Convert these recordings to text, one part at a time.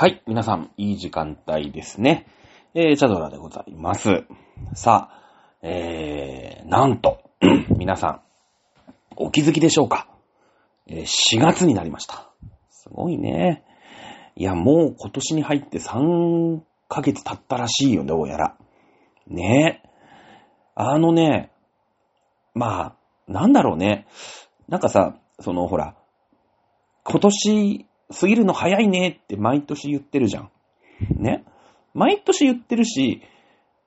はい、皆さん、いい時間帯ですね。えー、チャドラでございます。さあ、えー、なんと、皆さん、お気づきでしょうか、えー ?4 月になりました。すごいね。いや、もう今年に入って3ヶ月経ったらしいよ、どうやら。ねあのね、まあ、なんだろうね。なんかさ、そのほら、今年過ぎるの早いねって毎年言ってるじゃん。ね？毎年言ってるし、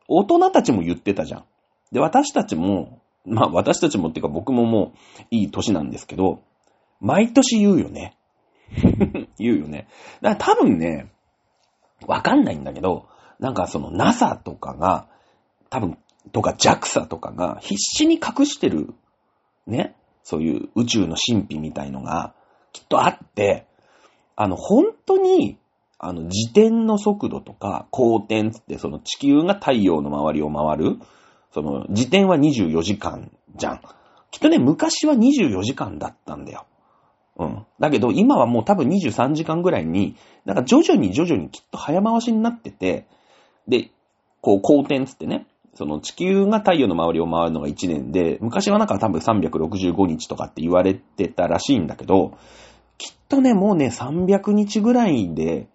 大人たちも言ってたじゃん。で、私たちも、まあ私たちもっていうか僕ももういい年なんですけど、毎年言うよね。言うよね。だから多分ね、わかんないんだけど、なんかその NASA とかが、多分、とか JAXA とかが必死に隠してる、ね、そういう宇宙の神秘みたいのがきっとあって、あの、本当に、あの、自転の速度とか、公転つって、その地球が太陽の周りを回る、その、自転は24時間じゃん。きっとね、昔は24時間だったんだよ。うん。だけど、今はもう多分23時間ぐらいに、なんか徐々に徐々にきっと早回しになってて、で、こう、公転つってね、その地球が太陽の周りを回るのが1年で、昔はなんか多分365日とかって言われてたらしいんだけど、とね、もうね、300日ぐらいで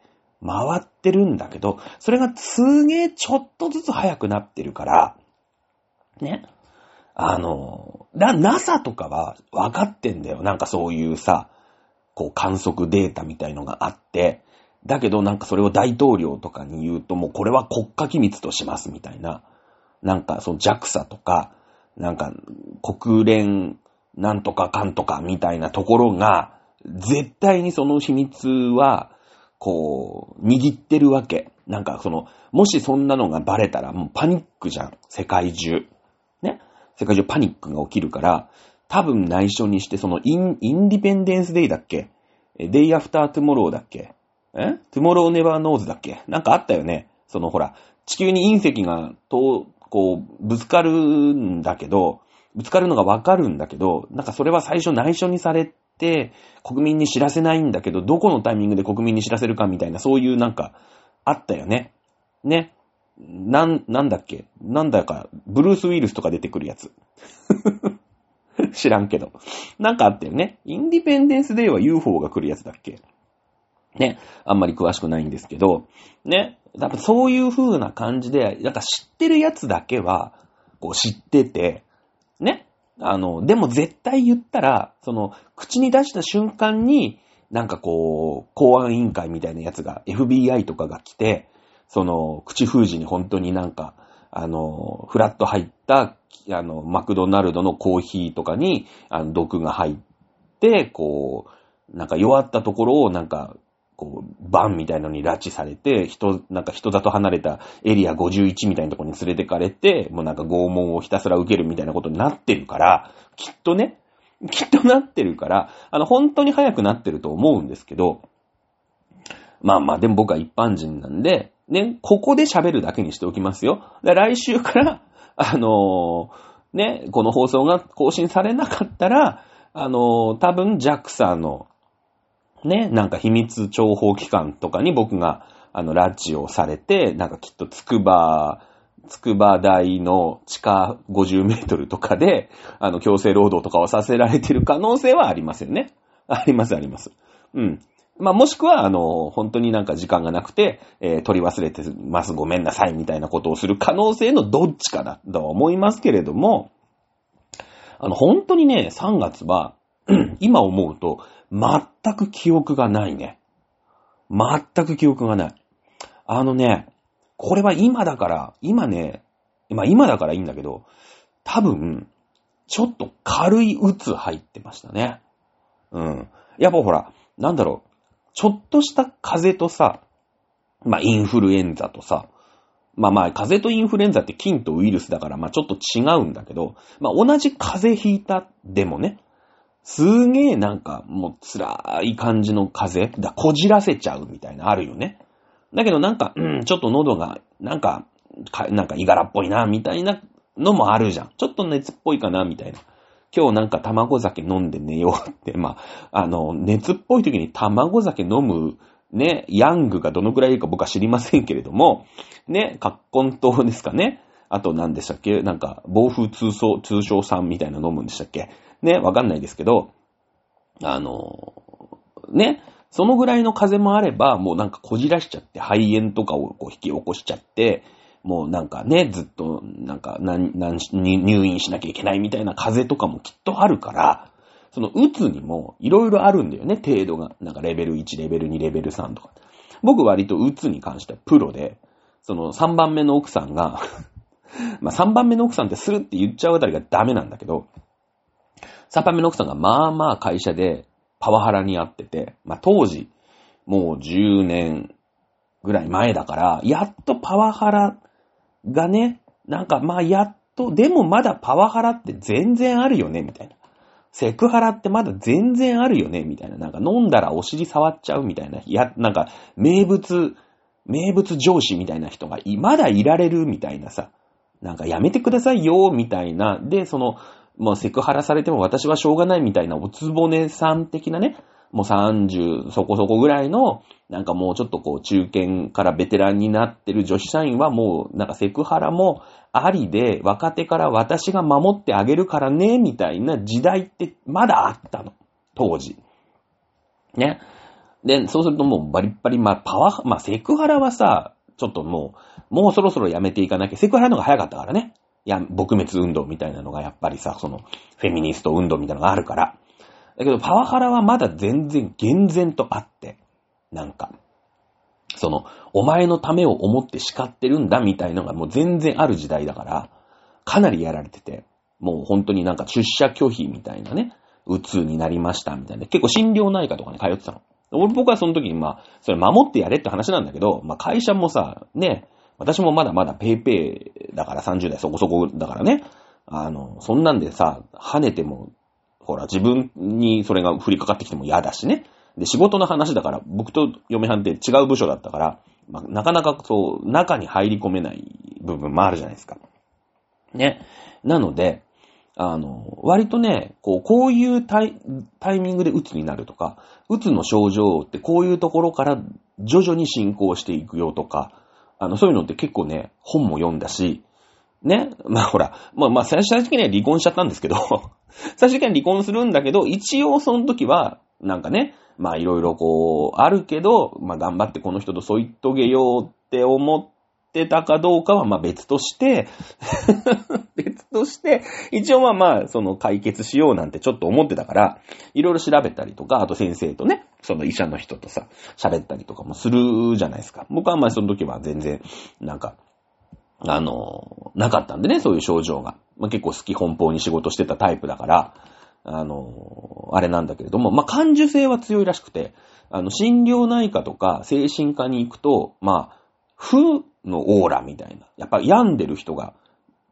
回ってるんだけど、それがすげえちょっとずつ早くなってるから、ね。あの、な、NASA とかは分かってんだよ。なんかそういうさ、こう観測データみたいのがあって、だけどなんかそれを大統領とかに言うともうこれは国家機密としますみたいな。なんかその JAXA とか、なんか国連なんとかかんとかみたいなところが、絶対にその秘密は、こう、握ってるわけ。なんかその、もしそんなのがバレたらもうパニックじゃん。世界中。ね。世界中パニックが起きるから、多分内緒にして、そのイン、インディペンデンスデイだっけ？デイアフタートゥモローだっけ？え？トゥモローネバーノーズだっけ？なんかあったよね。そのほら、地球に隕石が、と、こう、ぶつかるんだけど、ぶつかるのがわかるんだけど、なんかそれは最初内緒にされ、国民に知らせないんだけど、どこのタイミングで国民に知らせるかみたいな、そういうなんか、あったよね。ね。なん、なんだっけ？なんだか、ブルース・ウィルスとか出てくるやつ。知らんけど。なんかあったよね。インディペンデンス・デーは UFO が来るやつだっけ？ね。あんまり詳しくないんですけど、ね。やっぱそういう風な感じで、なんか知ってるやつだけは、こう知ってて、ね。あの、でも絶対言ったら、その、口に出した瞬間に、なんかこう、公安委員会みたいなやつが、FBI とかが来て、その、口封じに本当になんか、あの、フラット入った、あの、マクドナルドのコーヒーとかに、あの、毒が入って、こう、なんか弱ったところをなんか、こう、バンみたいのに拉致されて、人、なんか人里離れたエリア51みたいなところに連れてかれて、もうなんか拷問をひたすら受けるみたいなことになってるから、きっとね、きっとなってるから、あの、本当に早くなってると思うんですけど、まあまあ、でも僕は一般人なんで、ね、ここで喋るだけにしておきますよ。来週から、あのーね、この放送が更新されなかったら、あのー多分 JAXA の、ね、なんか秘密諜報機関とかに僕が、あの、拉致をされて、なんかきっと筑波、筑波大の地下50メートルとかで、あの、強制労働とかをさせられてる可能性はありますよね。あります、あります。うん。まあ、もしくは、あの、本当になんか時間がなくて、えー取り忘れてます、ごめんなさい、みたいなことをする可能性のどっちかだとは思いますけれども、あの、本当にね、3月は、今思うと、全く記憶がないね。全く記憶がない。あのね、これは今だから、今ね、まあ今だからいいんだけど、多分、ちょっと軽い鬱入ってましたね。うん。やっぱほら、なんだろう、ちょっとした風邪とさ、まあインフルエンザとさ、まあまあ風邪とインフルエンザって菌とウイルスだから、まあちょっと違うんだけど、まあ同じ風邪ひいたでもね、すげえなんかもう辛い感じの風邪だ、こじらせちゃうみたいなあるよね。だけどなんか、うん、ちょっと喉が、なんか、かなんか、いがらっぽいな、みたいなのもあるじゃん。ちょっと熱っぽいかな、みたいな。今日なんか卵酒飲んで寝ようって、まあ、あの、熱っぽい時に卵酒飲むね、ヤングがどのくらいいるか僕は知りませんけれども、ね、カッコン糖ですかね。あと何でしたっけ？なんか、暴風通称、通称酸みたいな飲むんでしたっけ？ね、わかんないですけど、あの、ね、そのぐらいの風もあれば、もうなんかこじらしちゃって、肺炎とかをこう引き起こしちゃって、もうなんかね、ずっと、なんか、なん入院しなきゃいけないみたいな風邪とかもきっとあるから、その、うつにもいろいろあるんだよね、程度が。なんかレベル1、レベル2、レベル3とか。僕割とうつに関してはプロで、その3番目の奥さんが まあ3番目の奥さんってするって言っちゃうあたりがダメなんだけど、3番目の奥さんがまあまあ会社でパワハラにあってて、まあ当時、もう10年ぐらい前だから、やっとパワハラがね、なんかまあやっと、でもまだパワハラって全然あるよね、みたいな。セクハラってまだ全然あるよね、みたいな。なんか飲んだらお尻触っちゃうみたいな。や、なんか名物、名物上司みたいな人がいまだいられるみたいなさ。なんかやめてくださいよ、みたいな。で、その、もうセクハラされても私はしょうがないみたいなおつぼねさん的なね、もう30そこそこぐらいの、なんかもうちょっとこう中堅からベテランになってる女子社員はもうなんかセクハラもありで、若手から私が守ってあげるからね、みたいな時代ってまだあったの。当時。ね。で、そうするともうバリッバリ、まあパワー、まあセクハラはさ、ちょっともう、もうそろそろやめていかなきゃ、セクハラの方が早かったからね。いや、撲滅運動みたいなのがやっぱりさ、その、フェミニスト運動みたいなのがあるから。だけど、パワハラはまだ全然厳然とあって、なんか、その、お前のためを思って叱ってるんだみたいのがもう全然ある時代だから、かなりやられてて、もう本当になんか出社拒否みたいなね、うつになりましたみたいな。結構心療内科とかに通ってたの。俺僕はその時にまあ、それ守ってやれって話なんだけど、まあ会社もさ、ね、私もまだまだペイペイだから30代そこそこだからね。あの、そんなんでさ、跳ねても、ほら、自分にそれが降りかかってきても嫌だしね。で、仕事の話だから、僕と嫁はんって違う部署だったから、まあ、なかなかそう、中に入り込めない部分もあるじゃないですか。ね。なので、あの、割とね、こう、こういうタイタイミングで鬱になるとか、鬱の症状ってこういうところから徐々に進行していくよとか、あの、そういうのって結構ね、本も読んだし、ね。まあほら、まあまあ最終的には離婚しちゃったんですけど 最終的には離婚するんだけど、一応その時は、なんかね、まあいろいろこう、あるけど、まあ頑張ってこの人と添い遂げようって思っててたかどうかはまあ別として 別として、一応まあまあ、その解決しようなんてちょっと思ってたから、いろいろ調べたりとか、あと先生とね、その医者の人とさ、喋ったりとかもするじゃないですか。僕はまあその時は全然、なんか、あの、なかったんでね、そういう症状が。まあ、結構好き奔放に仕事してたタイプだから、あの、あれなんだけれども、まあ、感受性は強いらしくて、あの、心療内科とか精神科に行くと、まあ、負のオーラみたいな。やっぱ病んでる人が、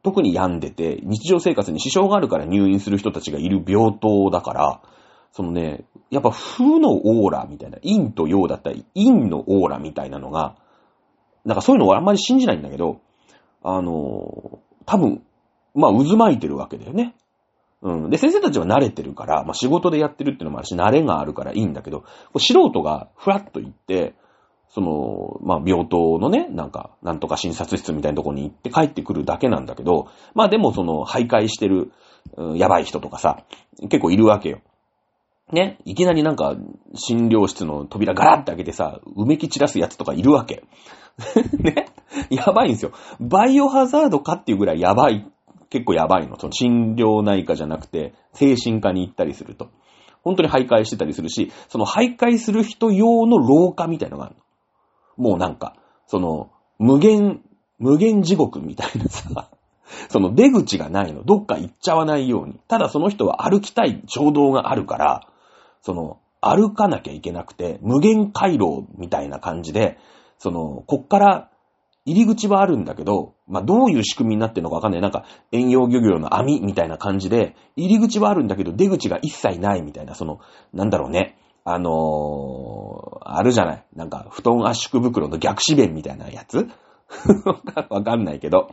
特に病んでて、日常生活に支障があるから入院する人たちがいる病棟だから、そのね、やっぱ負のオーラみたいな、陰と陽だったり、陰のオーラみたいなのが、なんかそういうのをあんまり信じないんだけど、あの、多分、まあ渦巻いてるわけだよね。うん。で、先生たちは慣れてるから、まあ仕事でやってるっていうのもあるし、慣れがあるからいいんだけど、素人がふらっと行って、その、まあ病棟のね、なんか、なんとか診察室みたいなとこに行って帰ってくるだけなんだけど、まあでもその、徘徊してる、うん、やばい人とかさ、結構いるわけよ。ね、いきなりなんか、診療室の扉ガラッて開けてさ、埋めき散らすやつとかいるわけ。ねやばいんですよ。バイオハザードかっていうぐらいやばい。結構やばいの。その診療内科じゃなくて、精神科に行ったりすると。本当に徘徊してたりするし、その徘徊する人用の廊下みたいのがあるの。もうなんか、その、無限、無限地獄みたいなさ、その出口がないの。どっか行っちゃわないように。ただその人は歩きたい衝動があるから、その、歩かなきゃいけなくて、無限回廊みたいな感じで、その、こっから入り口はあるんだけど、まあ、どういう仕組みになってるのかわかんない。なんか、遠洋漁業の網みたいな感じで、入り口はあるんだけど、出口が一切ないみたいな、その、なんだろうね。あのー、あるじゃない？なんか、布団圧縮袋の逆指弁みたいなやつ？わかんないけど。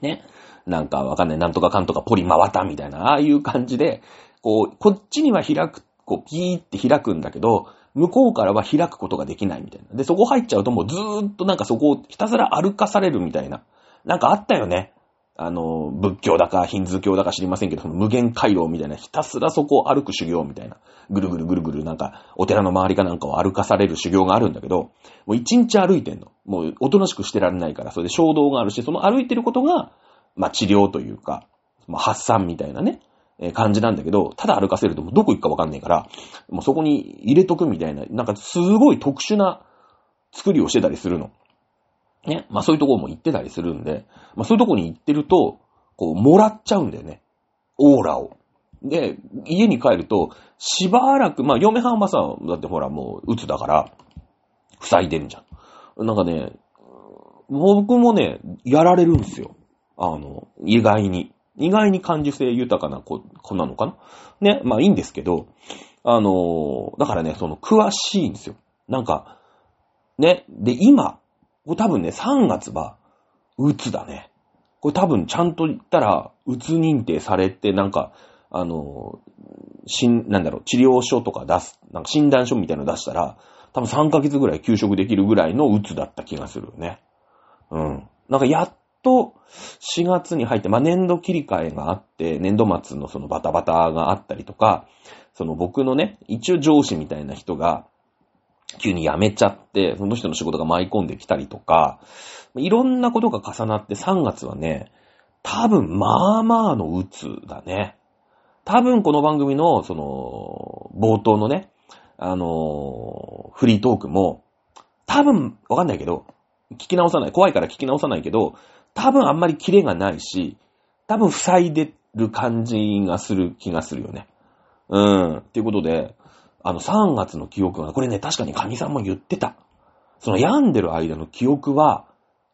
ね？なんかわかんない。なんとかかんとかポリ回ったみたいな、ああいう感じで、こう、こっちには開く、こう、ピーって開くんだけど、向こうからは開くことができないみたいな。で、そこ入っちゃうともうずーっとなんかそこをひたすら歩かされるみたいな。なんかあったよね。あの、仏教だかヒンズー教だか知りませんけど、無限回廊みたいな、ひたすらそこを歩く修行みたいな。ぐるぐるぐるぐるなんか、お寺の周りかなんかを歩かされる修行があるんだけど、もう一日歩いてんの。もうおとなしくしてられないから、それで衝動があるし、その歩いてることが、まあ治療というか、まあ発散みたいなね、え感じなんだけど、ただ歩かせるともうどこ行くかわかんないから、もうそこに入れとくみたいな、なんかすごい特殊な作りをしてたりするの。ね。まあそういうとこも行ってたりするんで、まあそういうとこに行ってると、こう、もらっちゃうんだよね。オーラを。で、家に帰ると、しばらく、まあ嫁はんはさ、だってほらもう、鬱だから、塞いでんじゃん。なんかね、僕もね、やられるんですよ。あの、意外に。意外に感受性豊かな子、子なのかなね、まあいいんですけど、あの、だからね、その、詳しいんですよ。なんか、ね、で、今、これ多分ね、3月は、うつだね。これ多分ちゃんと言ったら、うつ認定されて、なんか、あの、しん、なんだろう、治療書とか出す、なんか診断書みたいなの出したら、多分3ヶ月ぐらい休職できるぐらいのうつだった気がするよね。うん。なんかやっと4月に入って、まあ、年度切り替えがあって、年度末のそのバタバタがあったりとか、その僕のね、一応上司みたいな人が、急に辞めちゃって、その人の仕事が舞い込んできたりとか、いろんなことが重なって3月はね、多分、まあまあの鬱だね。多分この番組の、その、冒頭のね、あのフリートークも、多分、わかんないけど、聞き直さない。怖いから聞き直さないけど、多分あんまりキレがないし、多分塞いでる感じがする気がするよね。うん。っていうことで、あの3月の記憶が、これね、確かに神さんも言ってた。その病んでる間の記憶は、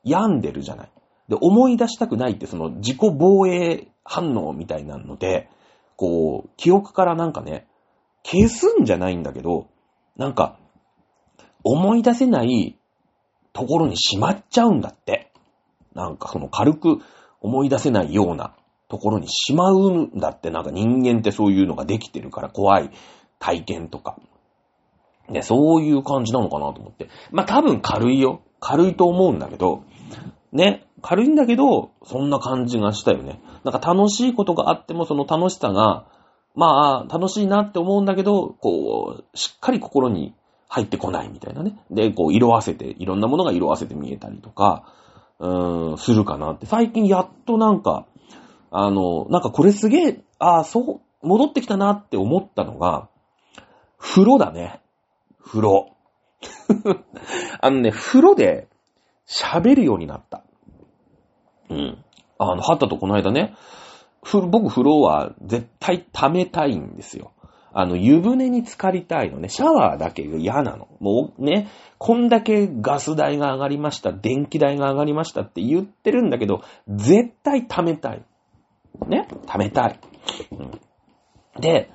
病んでるじゃない。で、思い出したくないって、その自己防衛反応みたいなので、こう、記憶からなんかね、消すんじゃないんだけど、なんか、思い出せないところにしまっちゃうんだって。なんかその軽く思い出せないようなところにしまうんだって、なんか人間ってそういうのができてるから怖い体験とか。ね、そういう感じなのかなと思って。まあ、多分軽いよ。軽いと思うんだけど、ね、軽いんだけど、そんな感じがしたよね。なんか楽しいことがあっても、その楽しさが、まあ、楽しいなって思うんだけど、こう、しっかり心に入ってこないみたいなね。で、こう、色あせて、いろんなものが色あせて見えたりとか、うーん、するかなって。最近やっとなんか、あの、なんかこれすげえ、ああ、そう、戻ってきたなって思ったのが、風呂だね。風呂。あのね、風呂で喋るようになった。うん。あの、はったとこの間ね、僕風呂は絶対溜めたいんですよ。あの、湯船に浸かりたいのね。シャワーだけが嫌なの。もうね、こんだけガス代が上がりました、電気代が上がりましたって言ってるんだけど、絶対溜めたい。ね？溜めたい。うん、で、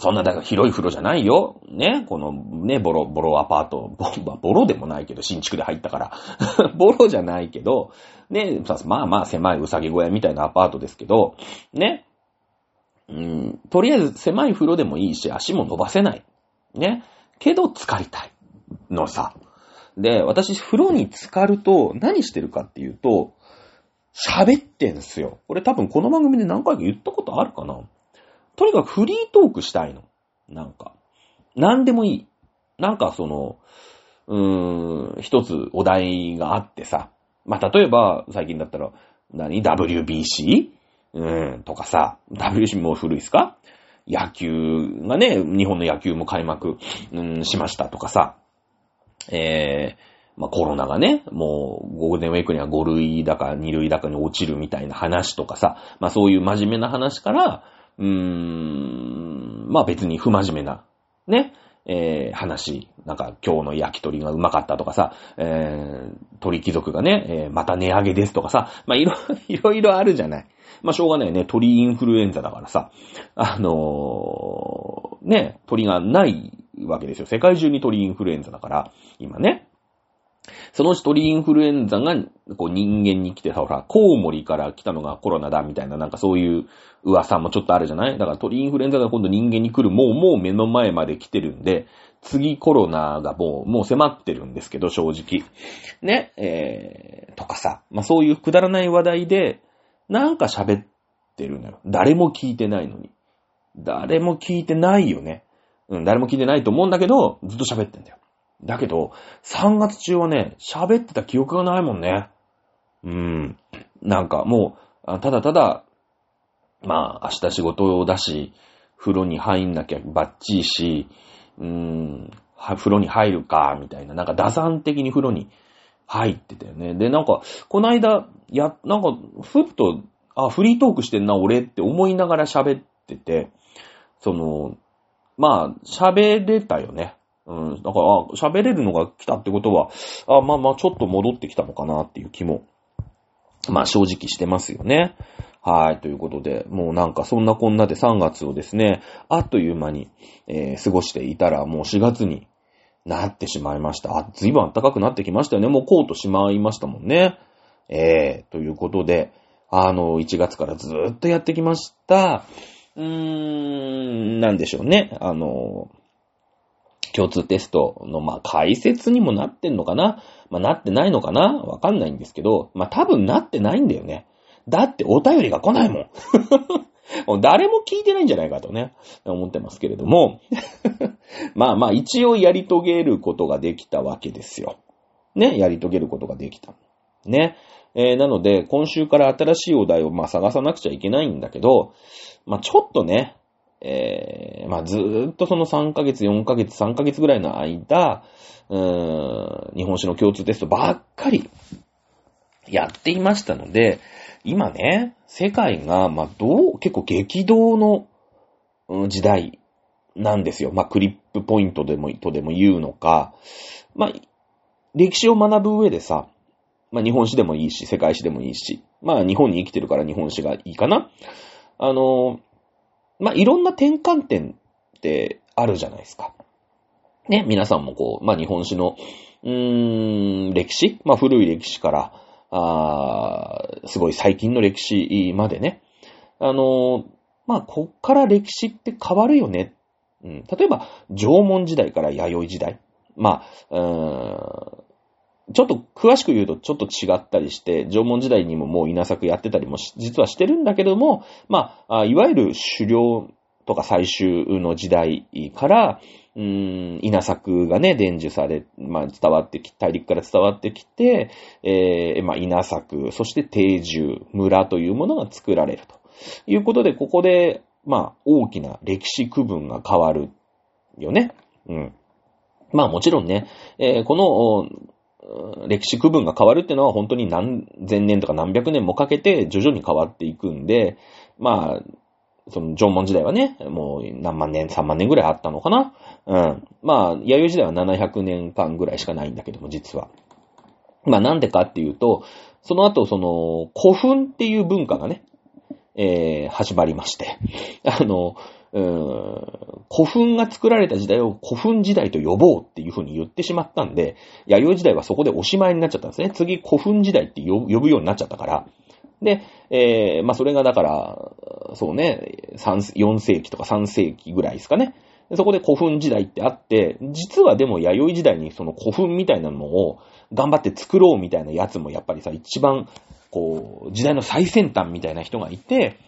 そんな、だから広い風呂じゃないよ。ね、このね、ボロ、ボロアパート、ボボロでもないけど、新築で入ったから。ボロじゃないけど、ね、まあまあ狭いうさぎ小屋みたいなアパートですけど、ね、うん、とりあえず狭い風呂でもいいし、足も伸ばせない。ね？けど、浸かりたい。のさ。で、私、風呂に浸かると、何してるかっていうと、喋ってんすよ。これ多分この番組で何回か言ったことあるかな。とにかくフリートークしたいの。なんか。何でもいい。なんかその、うーん、一つお題があってさ。まあ、例えば、最近だったら、何 ?WBC? うん、とかさ、WBC も古いっすか？野球がね、日本の野球も開幕、うん、しましたとかさ、えー、まあ、コロナがね、もうゴールデンウェイクには5類だか2類だかに落ちるみたいな話とかさ、まあ、そういう真面目な話から、うーん、まあ、別に不真面目な、ね、えー、話、なんか今日の焼き鳥がうまかったとかさ、えー、鳥貴族がね、えー、また値上げですとかさ、まあ、いろ、いろいろあるじゃない。まあ、しょうがないね。鳥インフルエンザだからさ、あのー、ね、鳥がないわけですよ。世界中に鳥インフルエンザだから、今ね。そのうち鳥インフルエンザが、こう人間に来てさ、ほら、コウモリから来たのがコロナだみたいな、なんかそういう噂もちょっとあるじゃない？だから鳥インフルエンザが今度人間に来る、もうもう目の前まで来てるんで、次コロナがもう、もう迫ってるんですけど、正直。ね、えー、とかさ、まあ、そういうくだらない話題で、なんか喋ってるのよ。誰も聞いてないのに。誰も聞いてないよね。うん、誰も聞いてないと思うんだけど、ずっと喋ってんだよ。だけど、3月中はね、喋ってた記憶がないもんね。うーん。なんかもう、ただただ、まあ、明日仕事だし、風呂に入んなきゃバッチリし、うーん、風呂に入るか、みたいな、なんか打算的に風呂に入ってたよね。で、なんか、この間、や、なんか、ふっと、あ、フリートークしてんな、俺って思いながら喋ってて、その、まあ、喋れたよね。うん。だから、喋れるのが来たってことは、あ、まあまあ、ちょっと戻ってきたのかなっていう気も、まあ正直してますよね。はい。ということで、もうなんかそんなこんなで3月をですね、あっという間に、えー、過ごしていたら、もう4月になってしまいました。あ、ずいぶん暖かくなってきましたよね。もうコートしまいましたもんね。えー、ということで、あの、1月からずーっとやってきました、うーん、なんでしょうね。あの、共通テストの、まあ、解説にもなってんのかな？まあ、なってないのかな？わかんないんですけど、まあ、多分なってないんだよね。だってお便りが来ないもん。も う誰も聞いてないんじゃないかとね、思ってますけれども。まあまあ、一応やり遂げることができたわけですよ。ね、やり遂げることができた。ね？えー、なので、今週から新しいお題をまあ探さなくちゃいけないんだけど、まあちょっとね、えー、まあずーっとその3ヶ月、4ヶ月、3ヶ月ぐらいの間、うーん、日本史の共通テストばっかりやっていましたので、今ね、世界が、まあ、どう、結構激動の時代なんですよ。まあ、クリップポイントでも、とでも言うのか、まあ、歴史を学ぶ上でさ、まあ、日本史でもいいし、世界史でもいいし、まあ、日本に生きてるから日本史がいいかな。あの、まあ、いろんな転換点ってあるじゃないですか。ね、皆さんもこう、まあ、日本史の、うーん、歴史まあ、古い歴史から、あすごい最近の歴史までね。あのまあ、こっから歴史って変わるよね。うん、例えば、縄文時代から弥生時代。まあ、ちょっと詳しく言うとちょっと違ったりして、縄文時代にももう稲作やってたりも実はしてるんだけども、まあ、いわゆる狩猟とか採集の時代から、うん、稲作がね、伝授され、まあ、伝わってき、大陸から伝わってきて、えー、まあ、稲作、そして定住、村というものが作られるということで、ここで、まあ、大きな歴史区分が変わるよね。うん。まあ、もちろんね、えー、この、歴史区分が変わるっていうのは本当に何千年とか何百年もかけて徐々に変わっていくんで、まあ、その縄文時代はね、もう何万年、3万年ぐらいあったのかなうん。まあ、弥生時代は700年間ぐらいしかないんだけども、実は。まあ、なんでかっていうと、その後、その、古墳っていう文化がね、えー、始まりまして。あの、古墳が作られた時代を古墳時代と呼ぼうっていう風に言ってしまったんで、弥生時代はそこでおしまいになっちゃったんですね。次古墳時代って呼ぶようになっちゃったから。で、えー、まあ、それがだから、そうね、4世紀とか3世紀ぐらいですかね。そこで古墳時代ってあって、実はでも弥生時代にその古墳みたいなのを頑張って作ろうみたいなやつもやっぱりさ、一番、こう、時代の最先端みたいな人がいて、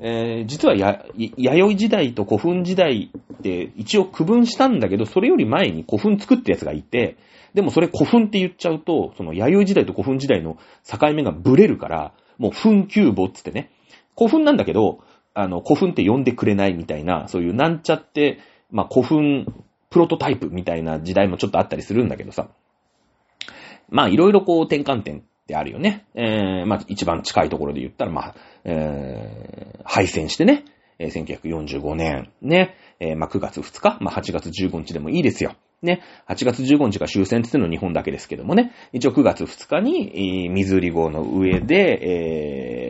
えー、実はや、弥生時代と古墳時代って一応区分したんだけど、それより前に古墳作ったやつがいて、でもそれ古墳って言っちゃうと、その弥生時代と古墳時代の境目がブレるから、もう墳丘墓つってね、古墳なんだけど、あの、古墳って呼んでくれないみたいな、そういうなんちゃって、まあ、古墳、プロトタイプみたいな時代もちょっとあったりするんだけどさ。まあ、いろいろこう転換点ってあるよね。えー、まあ、一番近いところで言ったら、まあ、えー、敗戦してね、えー、1945年、ね、えー、まあ、9月2日、まあ、8月15日でもいいですよ。ね、8月15日が終戦って言っての日本だけですけどもね、一応9月2日に、えー、水売号の上で、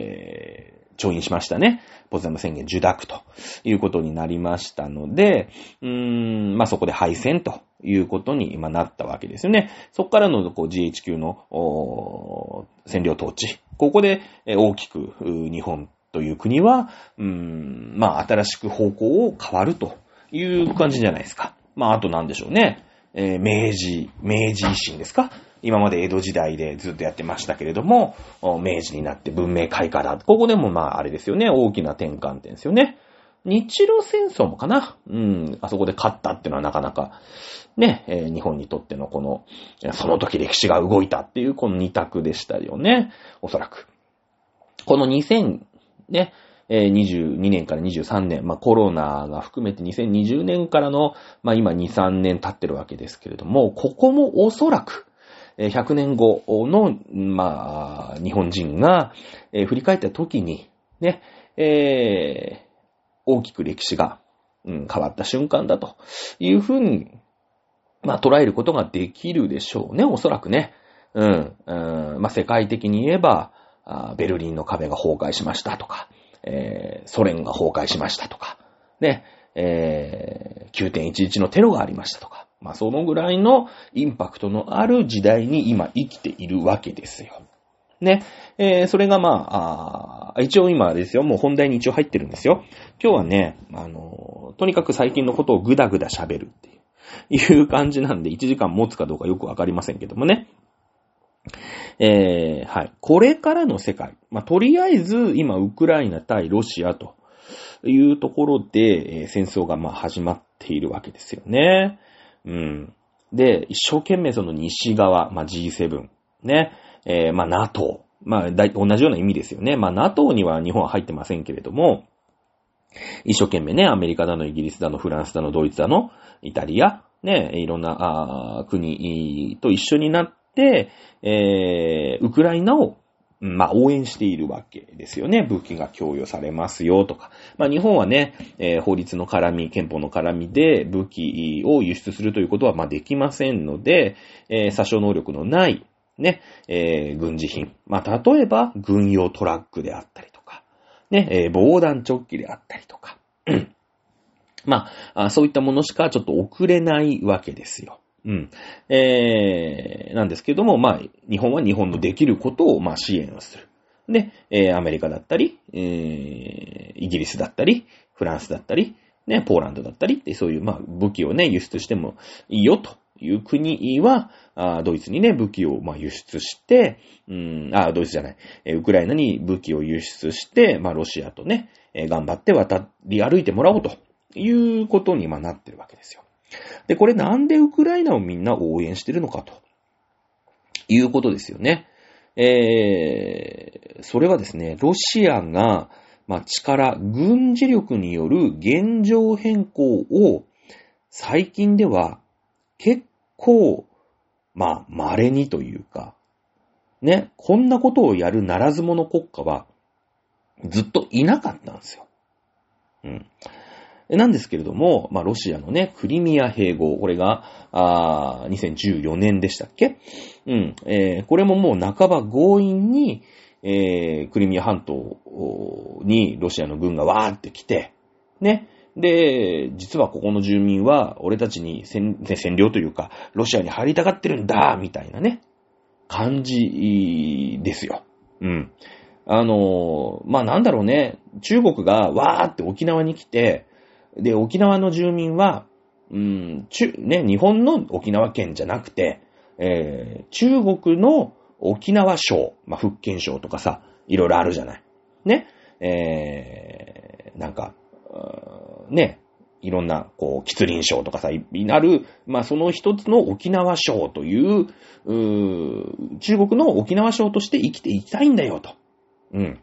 えー、調印しましたね。ポツダム宣言受諾ということになりましたので、うーん、まあ、そこで敗戦ということに今なったわけですよね。そこからのこう GHQ の占領統治。ここで大きく日本という国は、うん、まあ、新しく方向を変わるという感じじゃないですか。まあ、あとなんでしょうね。えー明治、明治維新ですか今まで江戸時代でずっとやってましたけれども、明治になって文明開化だ。ここでもまああれですよね、大きな転換点ですよね。日露戦争もかな。うん、あそこで勝ったっていうのはなかなか、ね、えー日本にとってのこの、その時歴史が動いたっていうこの二択でしたよね。おそらく。この2000、ね、え22年から23年、まあコロナが含めて2020年からの、まあ今2、3年経ってるわけですけれども、ここもおそらく、100年後の、まあ、日本人が、えー振り返った時に、ね、えー大きく歴史が、うん、変わった瞬間だというふうに、まあ捉えることができるでしょうね、おそらくね。うん、うんまあ世界的に言えば、あベルリンの壁が崩壊しましたとか、えーソ連が崩壊しましたとか、ね、えー9.11のテロがありましたとか、まあそのぐらいのインパクトのある時代に今生きているわけですよ。ね。えーそれがまあ、あ一応今ですよ、もう本題に一応入ってるんですよ。今日はね、あのとにかく最近のことをぐだぐだ喋るっていう、いう感じなんで、1時間持つかどうかよくわかりませんけどもね。えーはい。これからの世界。まあ、とりあえず、今、ウクライナ対ロシアというところで、えー戦争がまあ始まっているわけですよね。うん。で、一生懸命その西側、まあ、G7、ね、えーまあ、NATO、まあ、同じような意味ですよね。まあ、NATO には日本は入ってませんけれども、一生懸命ね、アメリカだの、イギリスだの、フランスだの、ドイツだの、イタリア、ね、いろんな国と一緒になって、えーウクライナを、まあ、応援しているわけですよね。武器が供与されますよとか。まあ、日本はね、えー法律の絡み、憲法の絡みで武器を輸出するということは、まあ、できませんので、えー殺傷能力のない、ね、えー軍事品。まあ、例えば、軍用トラックであったりとか、ね、えー防弾チョッキであったりとか。まあ、そういったものしかちょっと送れないわけですよ。うん。えー、なんですけども、まあ、日本は日本のできることを、まあ、支援をする。で、えー、アメリカだったり、えー、イギリスだったり、フランスだったり、ね、ポーランドだったりって、そういう、まあ、武器をね、輸出してもいいよという国は、あドイツにね、武器を、まあ、輸出して、うん、あ、ドイツじゃない、えウクライナに武器を輸出して、まあ、ロシアとね、え頑張って渡り歩いてもらおうということに、まあ、なってるわけですよ。で、これなんでウクライナをみんな応援してるのかということですよね。えー、それはですね、ロシアが、まあ、力、軍事力による現状変更を最近では結構、まあ、稀にというか、ね、こんなことをやるならず者国家はずっといなかったんですよ。うん。なんですけれども、まあ、ロシアのね、クリミア併合、これが、あー2014年でしたっけ？うん。えーこれももう半ば強引に、えークリミア半島にロシアの軍がわーって来て、ね。で、実はここの住民は、俺たちに占占領というか、ロシアに入りたがってるんだ、みたいなね、感じですよ。うん。あのまあ、なんだろうね、中国がわーって沖縄に来て、で、沖縄の住民は、うん、中、ね、日本の沖縄県じゃなくて、えー中国の沖縄省、まあ、福建省とかさ、いろいろあるじゃない。ね。えー、なんか、ね、いろんな、こう、吉林省とかさ、いなる、まあ、その一つの沖縄省という、うー中国の沖縄省として生きていきたいんだよ、と。うん。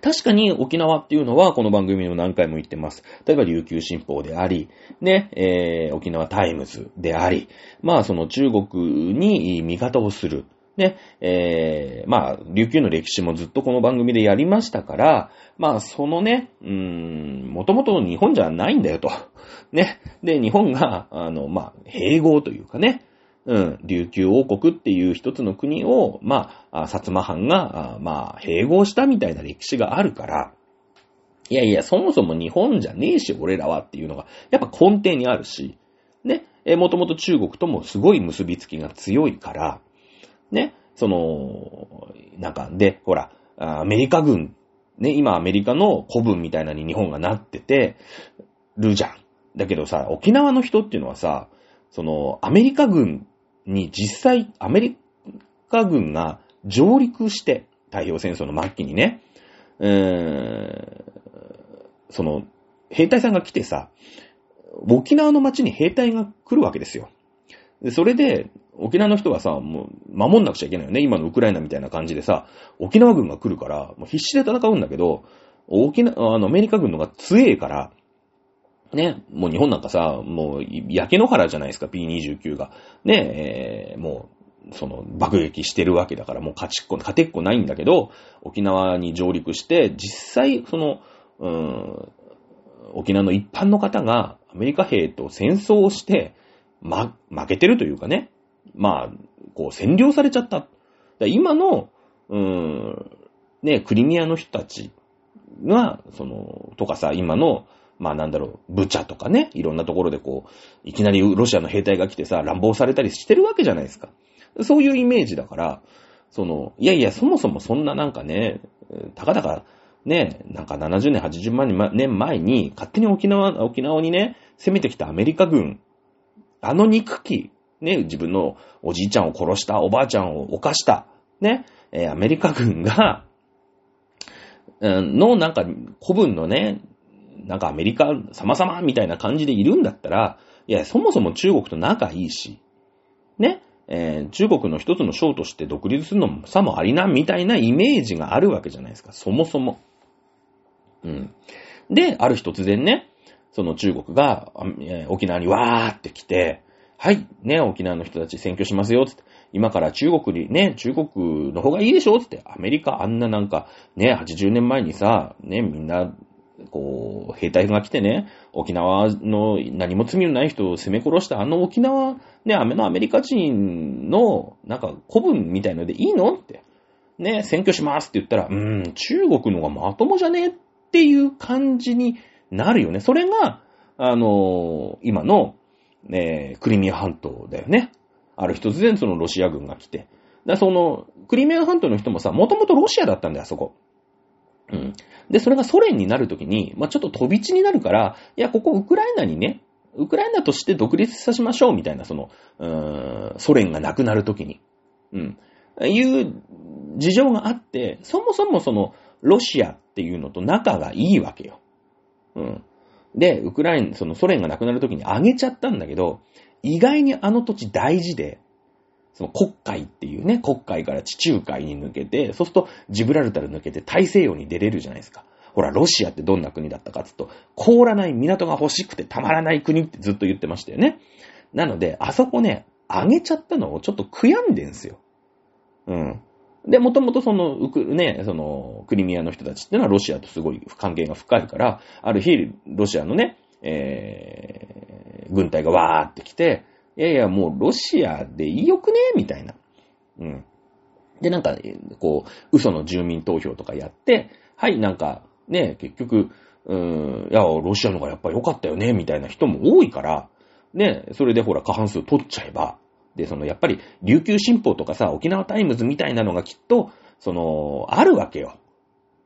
確かに沖縄っていうのはこの番組でも何回も言ってます。例えば琉球新報であり、ね、えー、沖縄タイムズであり、まあその中国に味方をする。ね、えー、まあ、琉球の歴史もずっとこの番組でやりましたから、まあそのね、うーん、もともとの日本じゃないんだよと。ね。で、日本が、あの、まあ、併合というかね、うん、琉球王国っていう一つの国を、まあ、あ薩摩藩が、あまあ、併合したみたいな歴史があるから、いやいや、そもそも日本じゃねえし、俺らはっていうのが、やっぱ根底にあるし、ね、えもともと中国ともすごい結びつきが強いから、ね、その、なんか、で、ほら、アメリカ軍、ね、今アメリカの古文みたいなに日本がなってて、るじゃん。だけどさ、沖縄の人っていうのはさ、その、アメリカ軍に実際、アメリカ軍が上陸して、太平洋戦争の末期にね、えー、その、兵隊さんが来てさ、沖縄の街に兵隊が来るわけですよ。それで、沖縄の人はさ、もう、守んなくちゃいけないよね。今のウクライナみたいな感じでさ、沖縄軍が来るから、もう必死で戦うんだけど、沖縄、あの、アメリカ軍のが強えから、ね、もう日本なんかさ、もう、焼け野原じゃないですか、P29 が。ね、えー、もう、その、爆撃してるわけだから、もう勝ちっこ、勝てっこないんだけど、沖縄に上陸して、実際、その、うん、沖縄の一般の方がアメリカ兵と戦争をして、ま、負けてるというかね、まあ、こう占領されちゃった。今の、うーん、ね、クリミアの人たちが、その、とかさ、今の、まあなんだろう、ブチャとかね、いろんなところでこう、いきなりロシアの兵隊が来てさ、乱暴されたりしてるわけじゃないですか。そういうイメージだから、その、いやいや、そもそもそんななんかね、たかだか、ね、なんか70年、80万年前に、勝手に沖縄、沖縄にね、攻めてきたアメリカ軍、あの憎き、ね、自分のおじいちゃんを殺した、おばあちゃんを犯した、ね、えー、アメリカ軍が、の、なんか、古文のね、なんかアメリカ様々みたいな感じでいるんだったら、いや、そもそも中国と仲いいし、ね、えー、中国の一つの省として独立するのもさもありな、みたいなイメージがあるわけじゃないですか、そもそも。うん。で、ある日突然ね、その中国が、えー、沖縄にわーって来て、はい、ね、沖縄の人たち選挙しますよ、つって。今から中国にね、中国の方がいいでしょつって。アメリカあんななんか、ね、80年前にさ、ね、みんな、こう、兵隊が来てね、沖縄の何も罪のない人を攻め殺したあの沖縄、ね、あのアメリカ人の、なんか古文みたいのでいいのって。ね、選挙しますって言ったら、うーん、中国のがまともじゃねっていう感じになるよね。それが、あのー、今の、ね、クリミア半島だよね。ある日突然そのロシア軍が来て。だその、クリミア半島の人もさ、もともとロシアだったんだよ、あそこ。うん。で、それがソ連になるときに、まあ、ちょっと飛び地になるから、いや、ここウクライナにね、ウクライナとして独立させましょう、みたいな、その、うーん、ソ連がなくなるときに。うん。いう事情があって、そもそもその、ロシアっていうのと仲がいいわけよ。うん。で、ウクライナ、そのソ連がなくなるときにあげちゃったんだけど、意外にあの土地大事で、その国海っていうね、国海から地中海に抜けて、そうするとジブラルタル抜けて大西洋に出れるじゃないですか。ほら、ロシアってどんな国だったかって言うと、凍らない港が欲しくてたまらない国ってずっと言ってましたよね。なので、あそこね、あげちゃったのをちょっと悔やんでんすよ。うん。で、もともとその、うく、ね、その、クリミアの人たちってのはロシアとすごい関係が深いから、ある日、ロシアのね、えー、軍隊がわーって来て、いやいや、もうロシアでいいよくねみたいな。うん。で、なんか、こう、嘘の住民投票とかやって、はい、なんか、ね、結局、うーん、いや、ロシアの方がやっぱ良かったよね、みたいな人も多いから、ね、それでほら、過半数取っちゃえば、で、その、やっぱり、琉球新報とかさ、沖縄タイムズみたいなのがきっと、その、あるわけよ。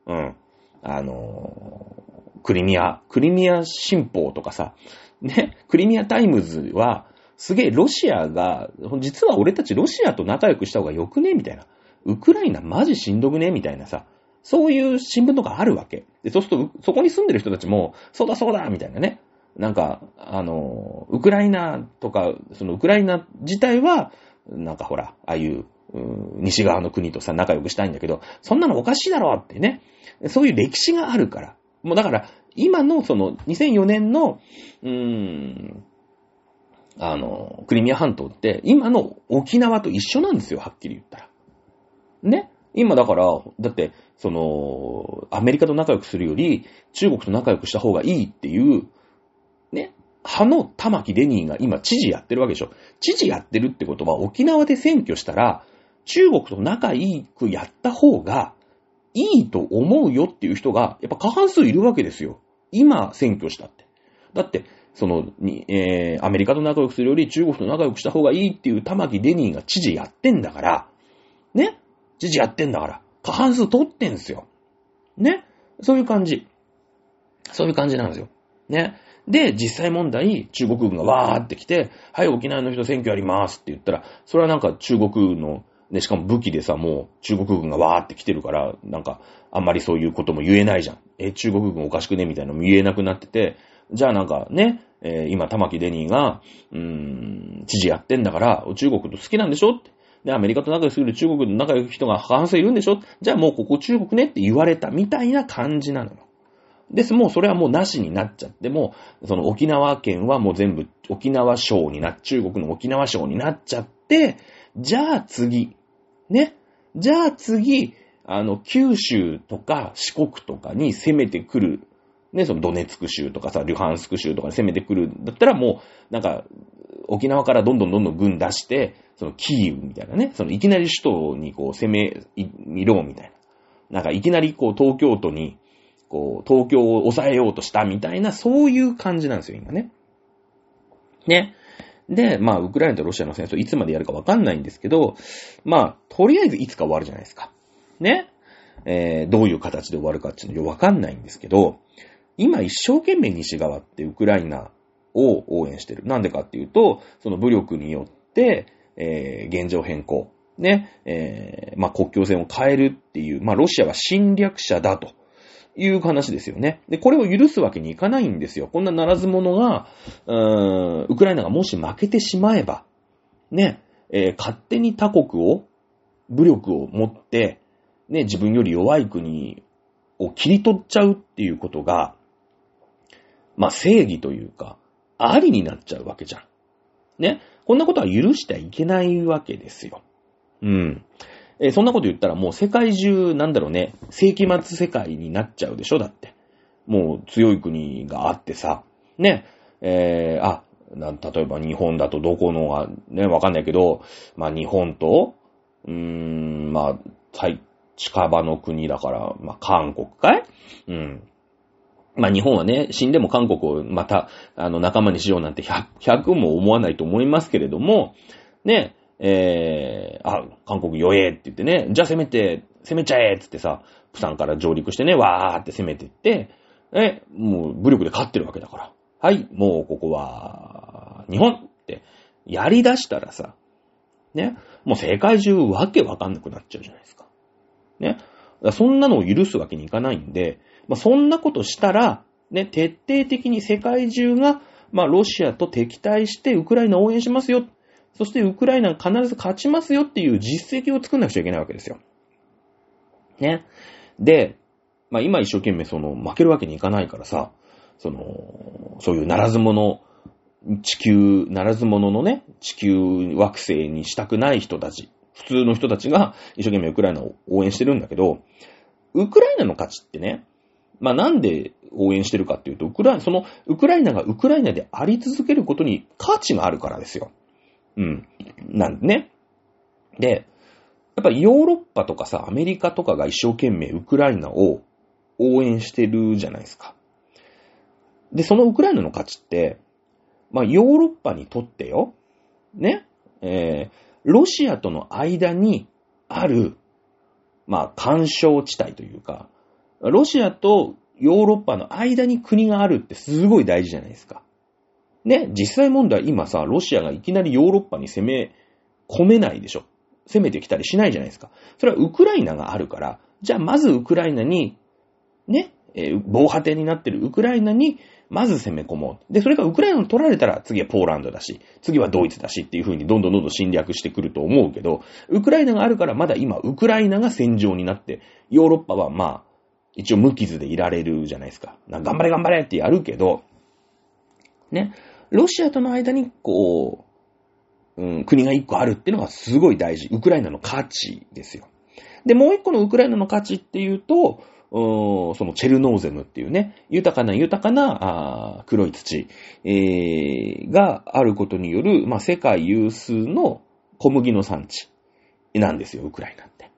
うん。あの、クリミア、クリミア新報とかさ、ね、クリミアタイムズは、すげえロシアが、実は俺たちロシアと仲良くした方がよくね？みたいな。ウクライナマジしんどくね？みたいなさ。そういう新聞とかあるわけ。で、そうすると、そこに住んでる人たちも、そうだそうだみたいなね。なんか、あの、ウクライナとか、そのウクライナ自体は、なんかほら、ああいう、西側の国とさ、仲良くしたいんだけど、そんなのおかしいだろってね。そういう歴史があるから。もうだから、今のその2004年の、うーん、あの、クリミア半島って、今の沖縄と一緒なんですよ、はっきり言ったら。ね今だから、だって、その、アメリカと仲良くするより、中国と仲良くした方がいいっていう、派の玉木デニーが今知事やってるわけでしょ。知事やってるってことは沖縄で選挙したら、中国と仲良くやった方がいいと思うよっていう人が、やっぱ過半数いるわけですよ。今選挙したって。だって、その、に、えー、アメリカと仲良くするより中国と仲良くした方がいいっていう玉木デニーが知事やってんだから、ね？知事やってんだから、過半数取ってんすよ。ね？そういう感じ。そういう感じなんですよ。ね？で、実際問題、中国軍がわーって来て、はい、沖縄の人選挙やりますって言ったら、それはなんか中国の、ね、しかも武器でさ、もう中国軍がわーって来てるから、なんか、あんまりそういうことも言えないじゃん。え、中国軍おかしくねみたいなのも言えなくなってて、じゃあなんかね、えー、今、玉木デニーが、うーん、知事やってんだから、中国と好きなんでしょって。で、アメリカと仲良くする中国の仲良く人が半数いるんでしょじゃあもうここ中国ねって言われたみたいな感じなのよ。です、もうそれはもうなしになっちゃって、も、その沖縄県はもう全部沖縄省にな、中国の沖縄省になっちゃって、じゃあ次、ね。じゃあ次、あの、九州とか四国とかに攻めてくる、ね、そのドネツク州とかさ、リュハンスク州とかに攻めてくるんだったらもう、なんか、沖縄からどんどんどんどん軍出して、そのキーウみたいなね、そのいきなり首都にこう攻め、みろうみたいな。なんかいきなりこう東京都に、こう、東京を抑えようとしたみたいな、そういう感じなんですよ、今ね。ね。で、まあ、ウクライナとロシアの戦争いつまでやるかわかんないんですけど、まあ、とりあえずいつか終わるじゃないですか。ね。えー、どういう形で終わるかっていうのわかんないんですけど、今一生懸命西側ってウクライナを応援してる。なんでかっていうと、その武力によって、えー、現状変更。ね、えー、まあ、国境線を変えるっていう、まあ、ロシアは侵略者だという話ですよね。で、これを許すわけにいかないんですよ。こんなならず者が、うーん、ウクライナがもし負けてしまえば、ね、えー、勝手に他国を、武力を持って、ね、自分より弱い国を切り取っちゃうっていうことが、まあ、正義というか、ありになっちゃうわけじゃん。ね。こんなことは許してはいけないわけですよ。うん。えー、そんなこと言ったらもう世界中、なんだろうね、世紀末世界になっちゃうでしょだって。もう強い国があってさ、ね、えー、あ、な例えば日本だとどこのが、ね、わかんないけど、まあ日本と、うーん、まあ、近場の国だから、まあ韓国かい？うん。まあ日本はね、死んでも韓国をまた、あの仲間にしようなんて100、100も思わないと思いますけれども、ね、えー、あ、韓国弱えって言ってね、じゃあ攻めて、攻めちゃえってってさ、プサンから上陸してね、わーって攻めてって、え、もう武力で勝ってるわけだから。はい、もうここは、日本ってやり出したらさ、ね、もう世界中わけわかんなくなっちゃうじゃないですか。ね。そんなのを許すわけにいかないんで、まあ、そんなことしたら、ね、徹底的に世界中が、まあ、ロシアと敵対してウクライナを応援しますよ。そしてウクライナが必ず勝ちますよっていう実績を作んなくちゃいけないわけですよ。ね。で、まあ今一生懸命その負けるわけにいかないからさ、その、そういうならず者、地球、ならず者のね、地球惑星にしたくない人たち、普通の人たちが一生懸命ウクライナを応援してるんだけど、ウクライナの勝ちってね、まあなんで応援してるかっていうと、ウクライナ、そのウクライナがウクライナであり続けることに価値があるからですよ。うん。なんでね。で、やっぱりヨーロッパとかさ、アメリカとかが一生懸命ウクライナを応援してるじゃないですか。で、そのウクライナの価値って、まあヨーロッパにとってよ、ね、えー、ロシアとの間にある、まあ干渉地帯というか、ロシアとヨーロッパの間に国があるってすごい大事じゃないですか。ね、実際問題今さ、ロシアがいきなりヨーロッパに攻め込めないでしょ。攻めてきたりしないじゃないですか。それはウクライナがあるから、じゃあまずウクライナに、ね、えー、防波堤になってるウクライナに、まず攻め込もう。で、それがウクライナを取られたら、次はポーランドだし、次はドイツだしっていう風にどんどんどんどん侵略してくると思うけど、ウクライナがあるからまだ今、ウクライナが戦場になって、ヨーロッパはまあ、一応無傷でいられるじゃないですか。頑張れ頑張れってやるけど、ね。ロシアとの間に、こう、うん、国が一個あるっていうのがすごい大事。ウクライナの価値ですよ。で、もう一個のウクライナの価値っていうと、そのチェルノーゼムっていうね、豊かな豊かな黒い土、えー、があることによる、まあ、世界有数の小麦の産地なんですよ、ウクライナって。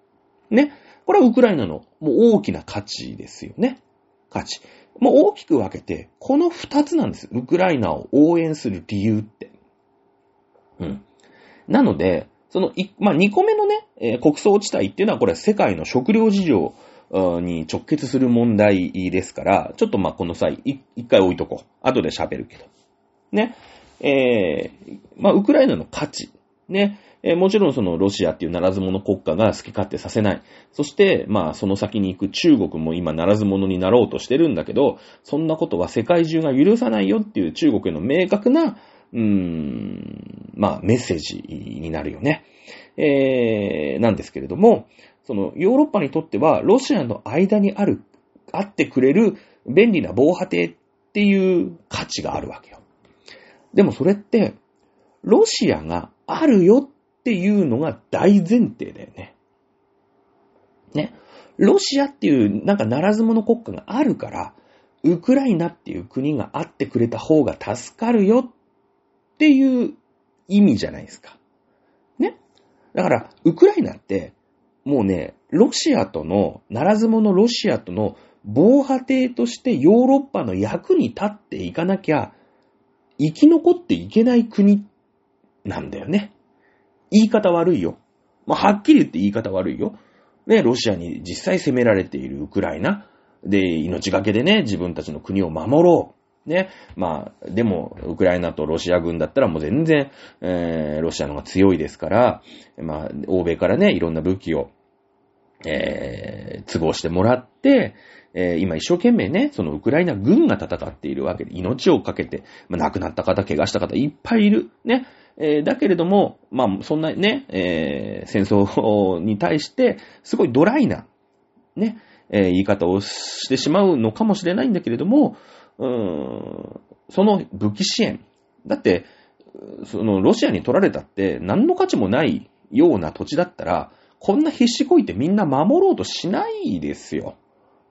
ね。これはウクライナのもう大きな価値ですよね。価値。もう大きく分けて、この二つなんです。ウクライナを応援する理由って。うん。なので、その、まあ、二個目のね、えー、国葬地帯っていうのはこれ世界の食料事情に直結する問題ですから、ちょっとまこの際、一回置いとこう。後で喋るけど。ね。えー、まあウクライナの価値。ね。えー、もちろんそのロシアっていうならず者国家が好き勝手させない。そして、まあその先に行く中国も今ならず者になろうとしてるんだけど、そんなことは世界中が許さないよっていう中国への明確な、うーん、まあメッセージになるよね。えー、なんですけれども、そのヨーロッパにとってはロシアの間にある、あってくれる便利な防波堤っていう価値があるわけよ。でもそれって、ロシアがあるよっていうのが大前提だよね。ね。ロシアっていうなんかならず者国家があるから、ウクライナっていう国があってくれた方が助かるよっていう意味じゃないですか。ね。だから、ウクライナって、もうね、ロシアとの、ならず者ロシアとの防波堤としてヨーロッパの役に立っていかなきゃ、生き残っていけない国なんだよね。言い方悪いよ。まあ、はっきり言って言い方悪いよ。ね、ロシアに実際攻められているウクライナ。で、命がけでね、自分たちの国を守ろう。ね。まあ、でも、ウクライナとロシア軍だったらもう全然、えー、ロシアの方が強いですから、まあ、欧米からね、いろんな武器を、えー、都合してもらって、えー、今一生懸命ね、そのウクライナ軍が戦っているわけで、命をかけて、まあ、亡くなった方、怪我した方いっぱいいる。ね。えー、だけれども、まあ、そんなね、えー、戦争に対して、すごいドライな、ね、えー、言い方をしてしまうのかもしれないんだけれども、うーん、その武器支援。だって、そのロシアに取られたって何の価値もないような土地だったら、こんな必死こいてみんな守ろうとしないですよ。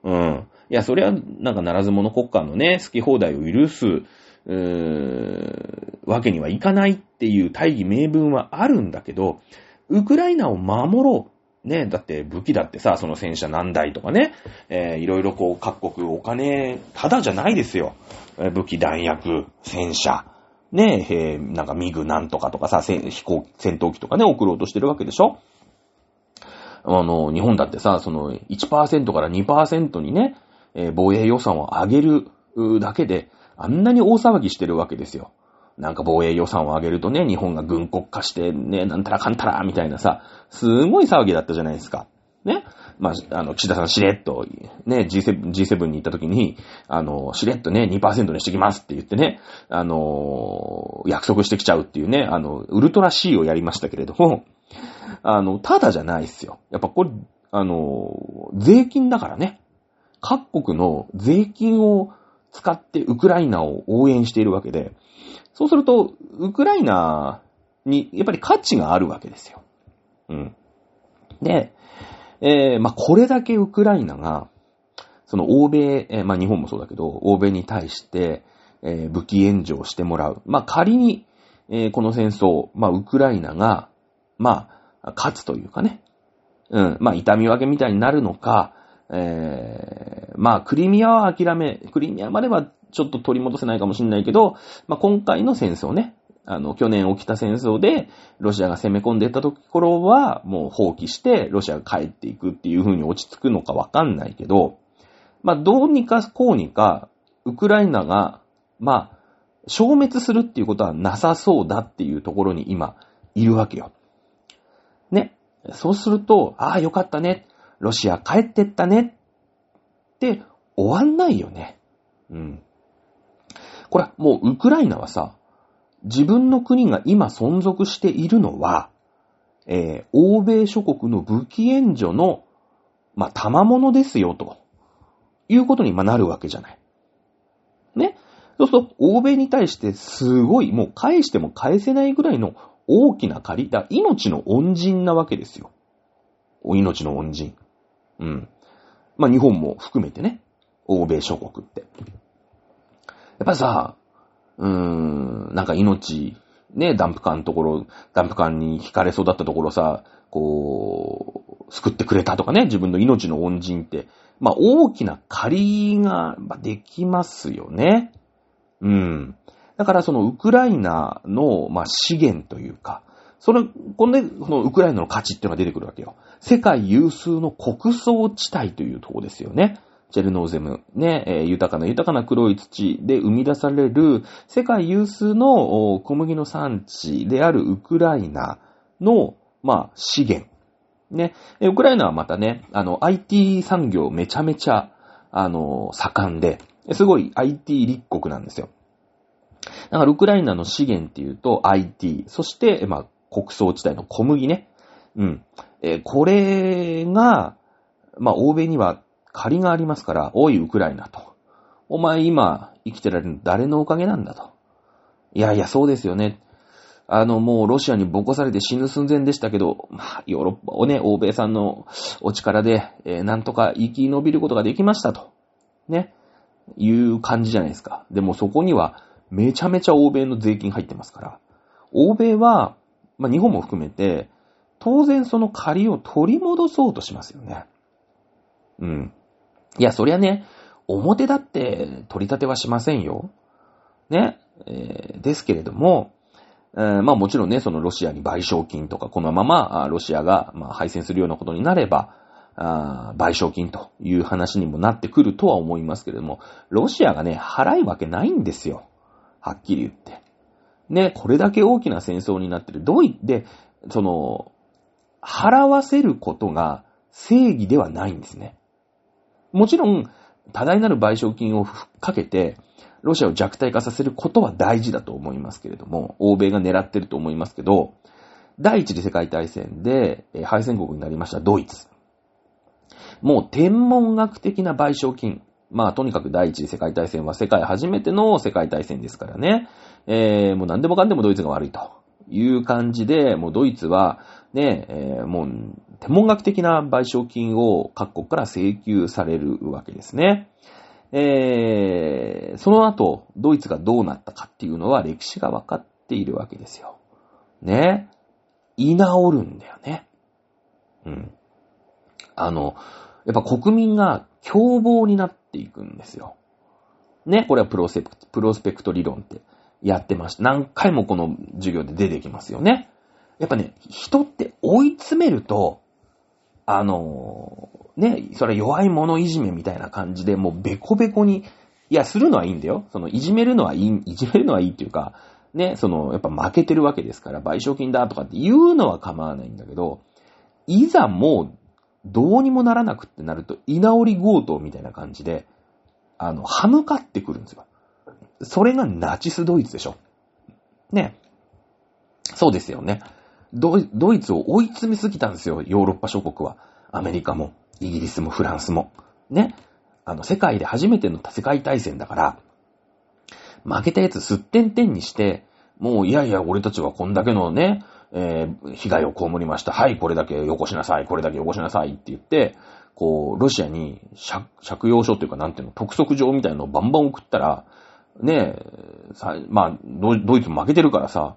うん。いや、それはなんかならず者国家のね、好き放題を許す、うーわけにはいかないっていう大義名分はあるんだけど、ウクライナを守ろう。ね、だって武器だってさ、その戦車何台とかね、えー、いろいろこう各国お金、ただじゃないですよ。武器弾薬、戦車、ね、えー、なんかミグなんとかとかさ、飛行、戦闘機とかね、送ろうとしてるわけでしょあの、日本だってさ、その1%から2%にね、えー、防衛予算を上げるだけで、あんなに大騒ぎしてるわけですよ。なんか防衛予算を上げるとね、日本が軍国化してね、なんたらかんたら、みたいなさ、すごい騒ぎだったじゃないですか。ね。まあ、あの、岸田さんしれっと、ね、G7、G7 に行った時に、あの、しれっとね、2%にしてきますって言ってね、あの、約束してきちゃうっていうね、あの、ウルトラ C をやりましたけれども、あの、ただじゃないっすよ。やっぱこれ、あの、税金だからね。各国の税金を使ってウクライナを応援しているわけで、そうすると、ウクライナにやっぱり価値があるわけですよ。うん。で、えー、まあ、これだけウクライナが、その欧米、えー、まあ、日本もそうだけど、欧米に対して、えー、武器援助をしてもらう。まあ、仮に、え、この戦争、まあ、ウクライナが、まあ、勝つというかね、うん、まあ、痛み分けみたいになるのか、えー、まあ、クリミアは諦め、クリミアまではちょっと取り戻せないかもしれないけど、まあ、今回の戦争ね、あの、去年起きた戦争で、ロシアが攻め込んでいったところは、もう放棄して、ロシアが帰っていくっていう風に落ち着くのかわかんないけど、まあ、どうにかこうにか、ウクライナが、まあ、消滅するっていうことはなさそうだっていうところに今、いるわけよ。ね。そうすると、ああ、よかったね。ロシア帰ってったねって終わんないよね。うん。これ、もうウクライナはさ、自分の国が今存続しているのは、えー、欧米諸国の武器援助の、まあ、賜物ですよ、ということにまなるわけじゃない。ね。そうすると、欧米に対してすごい、もう返しても返せないぐらいの大きな借り、だ命の恩人なわけですよ。お命の恩人。うん。まあ、日本も含めてね。欧米諸国って。やっぱさ、うーん、なんか命、ね、ダンプカーのところ、ダンプカーに惹かれそうだったところさ、こう、救ってくれたとかね、自分の命の恩人って、まあ、大きな借りができますよね。うん。だからそのウクライナの、まあ、資源というか、それ、こんで、このウクライナの価値っていうのが出てくるわけよ。世界有数の国葬地帯というとこですよね。チェルノーゼム、ね、え、豊かな豊かな黒い土で生み出される世界有数の小麦の産地であるウクライナの、まあ、資源。ね、ウクライナはまたね、あの、IT 産業めちゃめちゃ、あの、盛んで、すごい IT 立国なんですよ。だからウクライナの資源っていうと IT、そして、まあ、国葬地帯の小麦ね。うん。えー、これが、まあ、欧米には借りがありますから、おい、ウクライナと。お前今生きてられるの誰のおかげなんだと。いやいや、そうですよね。あの、もうロシアにボコされて死ぬ寸前でしたけど、まあ、ヨーロッパをね、欧米さんのお力で、えー、なんとか生き延びることができましたと。ね。いう感じじゃないですか。でもそこには、めちゃめちゃ欧米の税金入ってますから。欧米は、まあ、日本も含めて、当然その借りを取り戻そうとしますよね。うん。いや、そりゃね、表だって取り立てはしませんよ。ね。えー、ですけれども、えー、まあもちろんね、そのロシアに賠償金とか、このままロシアが、まあ、敗戦するようなことになれば、あ賠償金という話にもなってくるとは思いますけれども、ロシアがね、払いわけないんですよ。はっきり言って。ね、これだけ大きな戦争になってる。どういって、その、払わせることが正義ではないんですね。もちろん、多大なる賠償金をかけて、ロシアを弱体化させることは大事だと思いますけれども、欧米が狙ってると思いますけど、第一次世界大戦で敗戦国になりましたドイツ。もう天文学的な賠償金。まあとにかく第一次世界大戦は世界初めての世界大戦ですからね。えー、もう何でもかんでもドイツが悪いという感じで、もうドイツはね、えー、もう天文学的な賠償金を各国から請求されるわけですね。えー、その後、ドイツがどうなったかっていうのは歴史が分かっているわけですよ。ね。居直るんだよね。うん。あの、やっぱ国民が凶暴になっていくんですよ。ね、これはプロセププロスペクト理論ってやってました。何回もこの授業で出てきますよね。やっぱね、人って追い詰めると、あのー、ね、それ弱い者いじめみたいな感じで、もうベコベコに、いや、するのはいいんだよ。その、いじめるのはいい、いじめるのはいいっていうか、ね、その、やっぱ負けてるわけですから、賠償金だとかって言うのは構わないんだけど、いざもう、どうにもならなくってなると、居直り強盗みたいな感じで、あの、歯向かってくるんですよ。それがナチスドイツでしょ。ね。そうですよね。ドイツを追い詰めすぎたんですよ、ヨーロッパ諸国は。アメリカも、イギリスも、フランスも。ね。あの、世界で初めての世界大戦だから、負けたやつすってんてんにして、もういやいや、俺たちはこんだけのね、えー、被害を被りました。はい、これだけよこしなさい、これだけよこしなさいって言って、こう、ロシアに借用書っていうか、なんていうの、督促状みたいなのをバンバン送ったら、ねえ、さ、まあド、ドイツも負けてるからさ、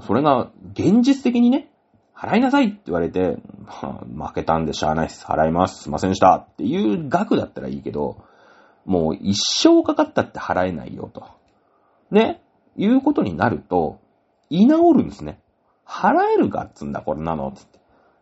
それが現実的にね、払いなさいって言われて、負けたんでしゃあないです。払います。すいませんでした。っていう額だったらいいけど、もう一生かかったって払えないよと。ね？いうことになると、居直るんですね。払えるかっつんだ、これなの、つって。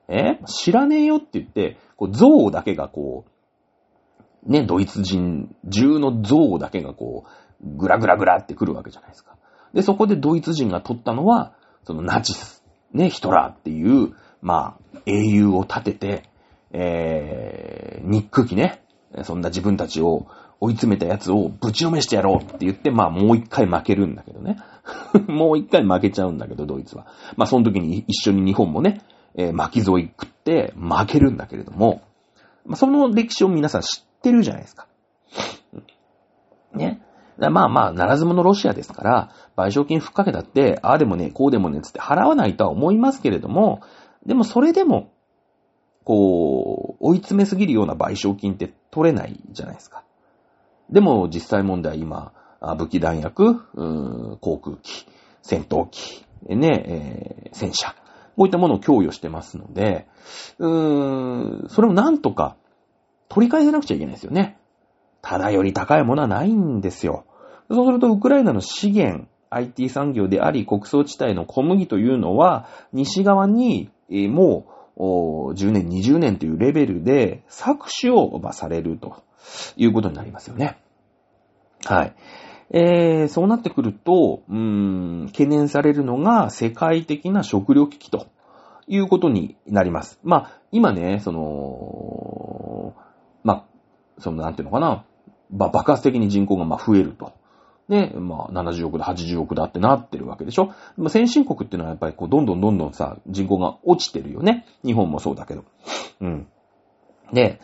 え？知らねえよって言って、こう、像だけがこう、ね、ドイツ人中の像だけがこう、ぐらぐらぐらってくるわけじゃないですか。で、そこでドイツ人が取ったのは、そのナチス、ね、ヒトラーっていう、まあ、英雄を立てて、えー、ニック機ね、そんな自分たちを追い詰めたやつをぶちのめしてやろうって言って、まあもう一回負けるんだけどね。もう一回負けちゃうんだけど、ドイツは。まあその時に一緒に日本もね、えー、巻き添い食って負けるんだけれども、まあその歴史を皆さん知ってるじゃないですか。ね。まあまあ、ならず者ロシアですから、賠償金ふっかけたって、ああでもね、こうでもね、つって払わないとは思いますけれども、でもそれでも、こう、追い詰めすぎるような賠償金って取れないじゃないですか。でも実際問題今、武器弾薬、航空機、戦闘機、ね、えー、戦車、こういったものを供与してますので、うーん、それをなんとか取り返さなくちゃいけないですよね。ただより高いものはないんですよ。そうすると、ウクライナの資源、IT 産業であり、国葬地帯の小麦というのは、西側に、え、もう、10年、20年というレベルで搾取を、まあ、されるということになりますよね。はい。えー、そうなってくると、うーん、懸念されるのが世界的な食糧危機ということになります。まあ、今ね、その、まあ、その、なんていうのかな、まあ、爆発的に人口が増えると。で、まあ、70億だ、80億だってなってるわけでしょ。ま、先進国っていうのはやっぱりこう、どんどんどんどんさ、人口が落ちてるよね。日本もそうだけど。うん。で、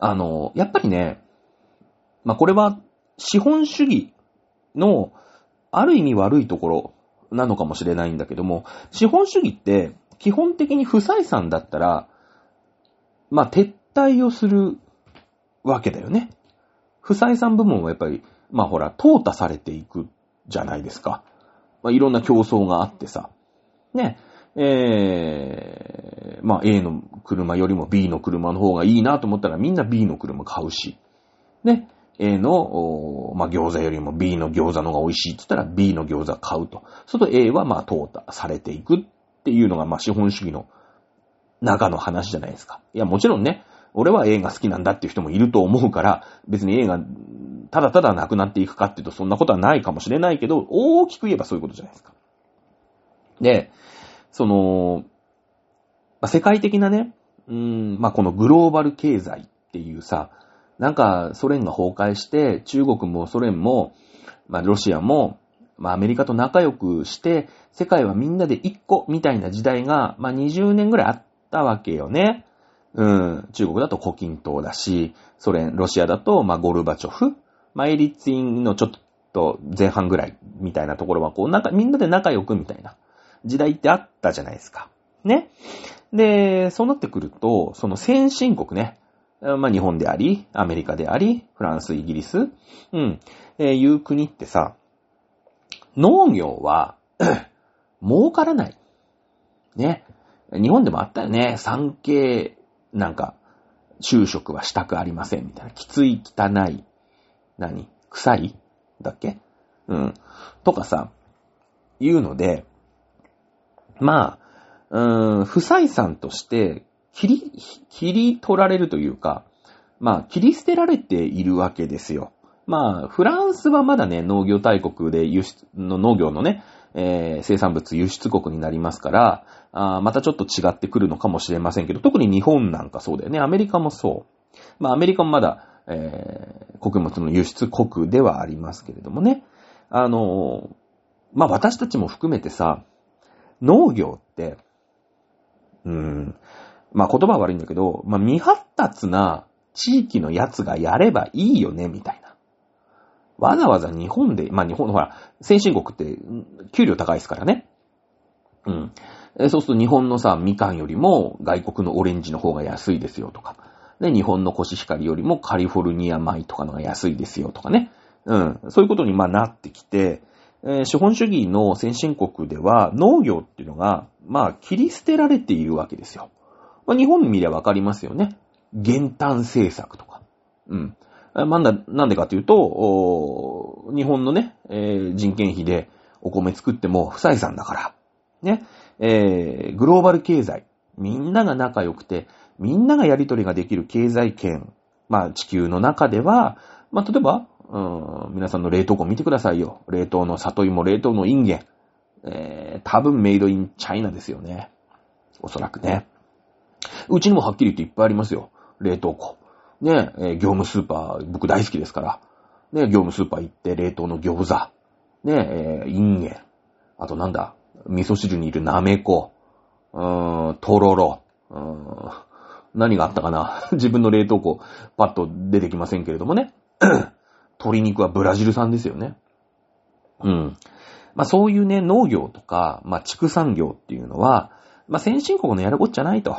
あの、やっぱりね、まあ、これは、資本主義の、ある意味悪いところなのかもしれないんだけども、資本主義って、基本的に不採算だったら、まあ、撤退をするわけだよね。不採算部門はやっぱり、まあほら、淘汰されていくじゃないですか。まあいろんな競争があってさ。ね。えー、まあ A の車よりも B の車の方がいいなと思ったらみんな B の車買うし。ね。A の、まあ、餃子よりも B の餃子の方が美味しいって言ったら B の餃子買うと。そると A はまあ淘汰されていくっていうのがまあ資本主義の中の話じゃないですか。いやもちろんね、俺は A が好きなんだっていう人もいると思うから、別に A がただただなくなっていくかっていうとそんなことはないかもしれないけど、大きく言えばそういうことじゃないですか。で、その、まあ、世界的なね、うん、まあ、このグローバル経済っていうさ、なんかソ連が崩壊して、中国もソ連も、まあ、ロシアも、まあ、アメリカと仲良くして、世界はみんなで一個みたいな時代が、まあ、20年ぐらいあったわけよね。うん、中国だと胡錦涛だし、ソ連、ロシアだと、まあ、ゴルバチョフ、まあ、エリツィンのちょっと前半ぐらいみたいなところは、こう、なんか、みんなで仲良くみたいな時代ってあったじゃないですか。ね。で、そうなってくると、その先進国ね、まあ、日本であり、アメリカであり、フランス、イギリス、うん、えー、いう国ってさ、農業は 儲からない。ね。日本でもあったよね。産経なんか、就職はしたくありませんみたいな。きつい、汚い、何？臭いだっけ？うん。とかさ、言うので、まあ、うーん、不採算として、切り、切り取られるというか、まあ、切り捨てられているわけですよ。まあ、フランスはまだね、農業大国で輸出の農業のね、えー、生産物輸出国になりますから、あまたちょっと違ってくるのかもしれませんけど、特に日本なんかそうだよね。アメリカもそう。まあアメリカもまだ、えー、穀物の輸出国ではありますけれどもね。あの、まあ私たちも含めてさ、農業って、うん、まあ言葉は悪いんだけど、まあ未発達な地域のやつがやればいいよね、みたいな。わざわざ日本で、まあ日本のほら、先進国って給料高いですからね。うん。そうすると日本のさ、みかんよりも外国のオレンジの方が安いですよとか。で、日本のコシヒカリよりもカリフォルニア米とかのが安いですよとかね。うん。そういうことにまあなってきて、えー、資本主義の先進国では農業っていうのが、まあ切り捨てられているわけですよ。まあ、日本見りゃわかりますよね。減反政策とか。うん。なんだ、なんでかというと、日本のね、えー、人件費でお米作っても不採算だから。ね。えー、グローバル経済。みんなが仲良くて、みんながやりとりができる経済圏。まあ地球の中では、まあ例えば、うん、皆さんの冷凍庫見てくださいよ。冷凍の里芋、冷凍のインゲン。えー、多分メイドインチャイナですよね。おそらくね。うちにもはっきり言っていっぱいありますよ。冷凍庫。ね、えー、業務スーパー、僕大好きですから。ね、業務スーパー行って冷凍の餃子。ね、えー、インゲン。あとなんだ、味噌汁にいるなめこ、うーん、とろろ、うーん、何があったかな？自分の冷凍庫、パッと出てきませんけれどもね。鶏肉はブラジル産ですよね。うん。まあそういうね、農業とか、まあ畜産業っていうのは、まあ先進国のやることじゃないと。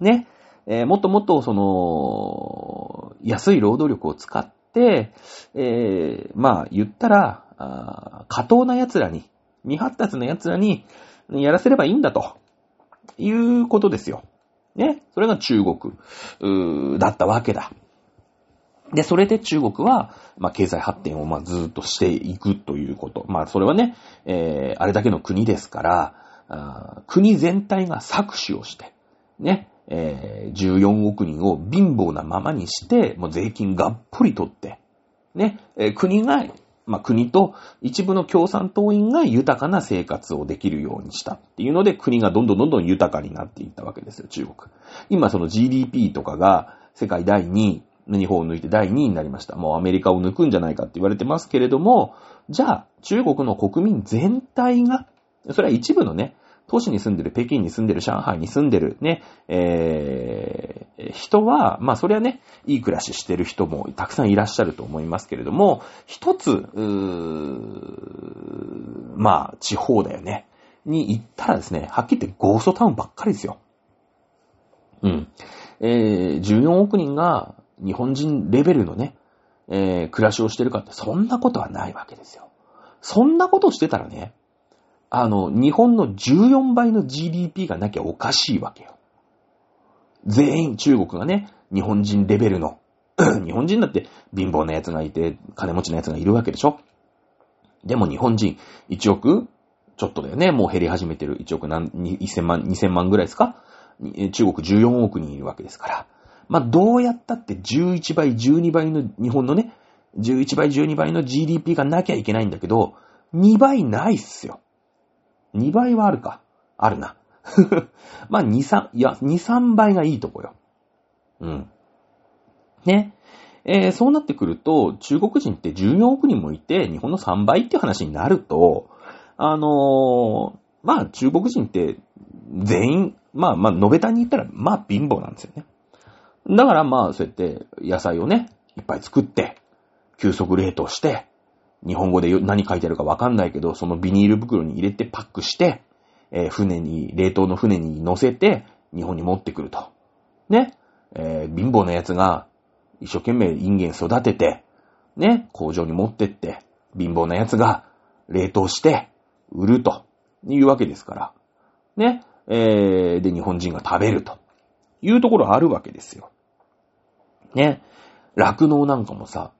ね。えー、もっともっとその、安い労働力を使って、えー、まあ言ったら、あ過当な奴らに、未発達な奴らにやらせればいいんだと。いうことですよ。ね。それが中国、だったわけだ。で、それで中国は、まあ、経済発展を、まあ、ずっとしていくということ。まあ、それはね、えー、あれだけの国ですから、あ国全体が搾取をして、ね、えー、14億人を貧乏なままにして、もう税金がっぽり取って、ね、えー、国が、まあ、国と一部の共産党員が豊かな生活をできるようにしたっていうので、国がどんどんどんどん豊かになっていったわけですよ、中国。今その GDP とかが世界第2位、日本を抜いて第2位になりました。もうアメリカを抜くんじゃないかって言われてますけれども、じゃあ中国の国民全体が、それは一部のね、都市に住んでる、北京に住んでる、上海に住んでる、ね、えー、人は、まあそれはね、いい暮らししてる人もたくさんいらっしゃると思いますけれども、一つ、うーまあ地方だよね、に行ったらですね、はっきり言ってゴーストタウンばっかりですよ。うん。えー、14億人が日本人レベルのね、えー、暮らしをしてるかって、そんなことはないわけですよ。そんなことしてたらね、あの、日本の14倍の GDP がなきゃおかしいわけよ。全員中国がね、日本人レベルの、日本人だって貧乏な奴がいて、金持ちの奴がいるわけでしょでも日本人1億ちょっとだよね。もう減り始めてる1億何、1000万、2000万ぐらいですか？中国14億人いるわけですから。まあ、どうやったって11倍、12倍の日本のね、11倍、12倍の GDP がなきゃいけないんだけど、2倍ないっすよ。2倍はあるか。あるな。まあ、2、3、いや、2、3倍がいいとこよ。うん。ね。えー、そうなってくると、中国人って14億人もいて、日本の3倍っていう話になると、あのー、まあ、中国人って全員、まあまあ、延べたに言ったら、まあ貧乏なんですよね。だからまあ、そうやって野菜をね、いっぱい作って、急速冷凍して、日本語で何書いてあるかわかんないけど、そのビニール袋に入れてパックして、えー、船に、冷凍の船に乗せて、日本に持ってくると。ね。えー、貧乏な奴が、一生懸命インゲン育てて、ね、工場に持ってって、貧乏な奴が冷凍して、売るというわけですから。ね。えー、で、日本人が食べるというところあるわけですよ。ね。酪農なんかもさ、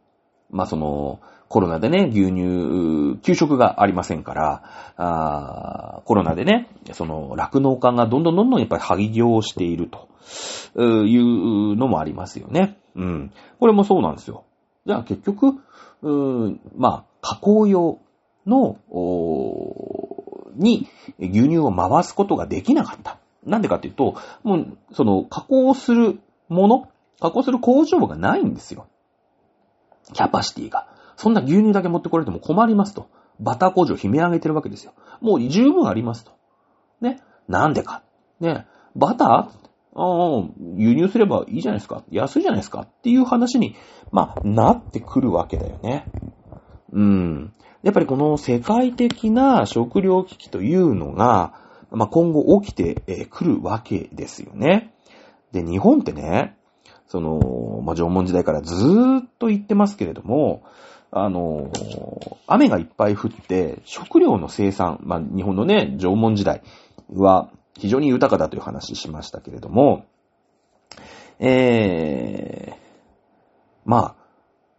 まあ、その、コロナでね、牛乳、給食がありませんから、コロナでね、その、酪農家がどんどんどんどんやっぱり廃業をしているというのもありますよね。うん。これもそうなんですよ。じゃあ結局、うまあ、加工用の、に牛乳を回すことができなかった。なんでかっていうと、もう、その、加工するもの、加工する工場がないんですよ。キャパシティが。そんな牛乳だけ持ってこられても困りますと。バター工場悲鳴上げてるわけですよ。もう十分ありますと。ね。なんでか。ね。バター？ああ、輸入すればいいじゃないですか。安いじゃないですか。っていう話に、まあ、なってくるわけだよね。うん。やっぱりこの世界的な食糧危機というのが、まあ、今後起きてくるわけですよね。で、日本ってね、その、まあ、縄文時代からずーっと言ってますけれども、あの、雨がいっぱい降って、食料の生産、まあ、日本のね、縄文時代は非常に豊かだという話しましたけれども、えー、まあ、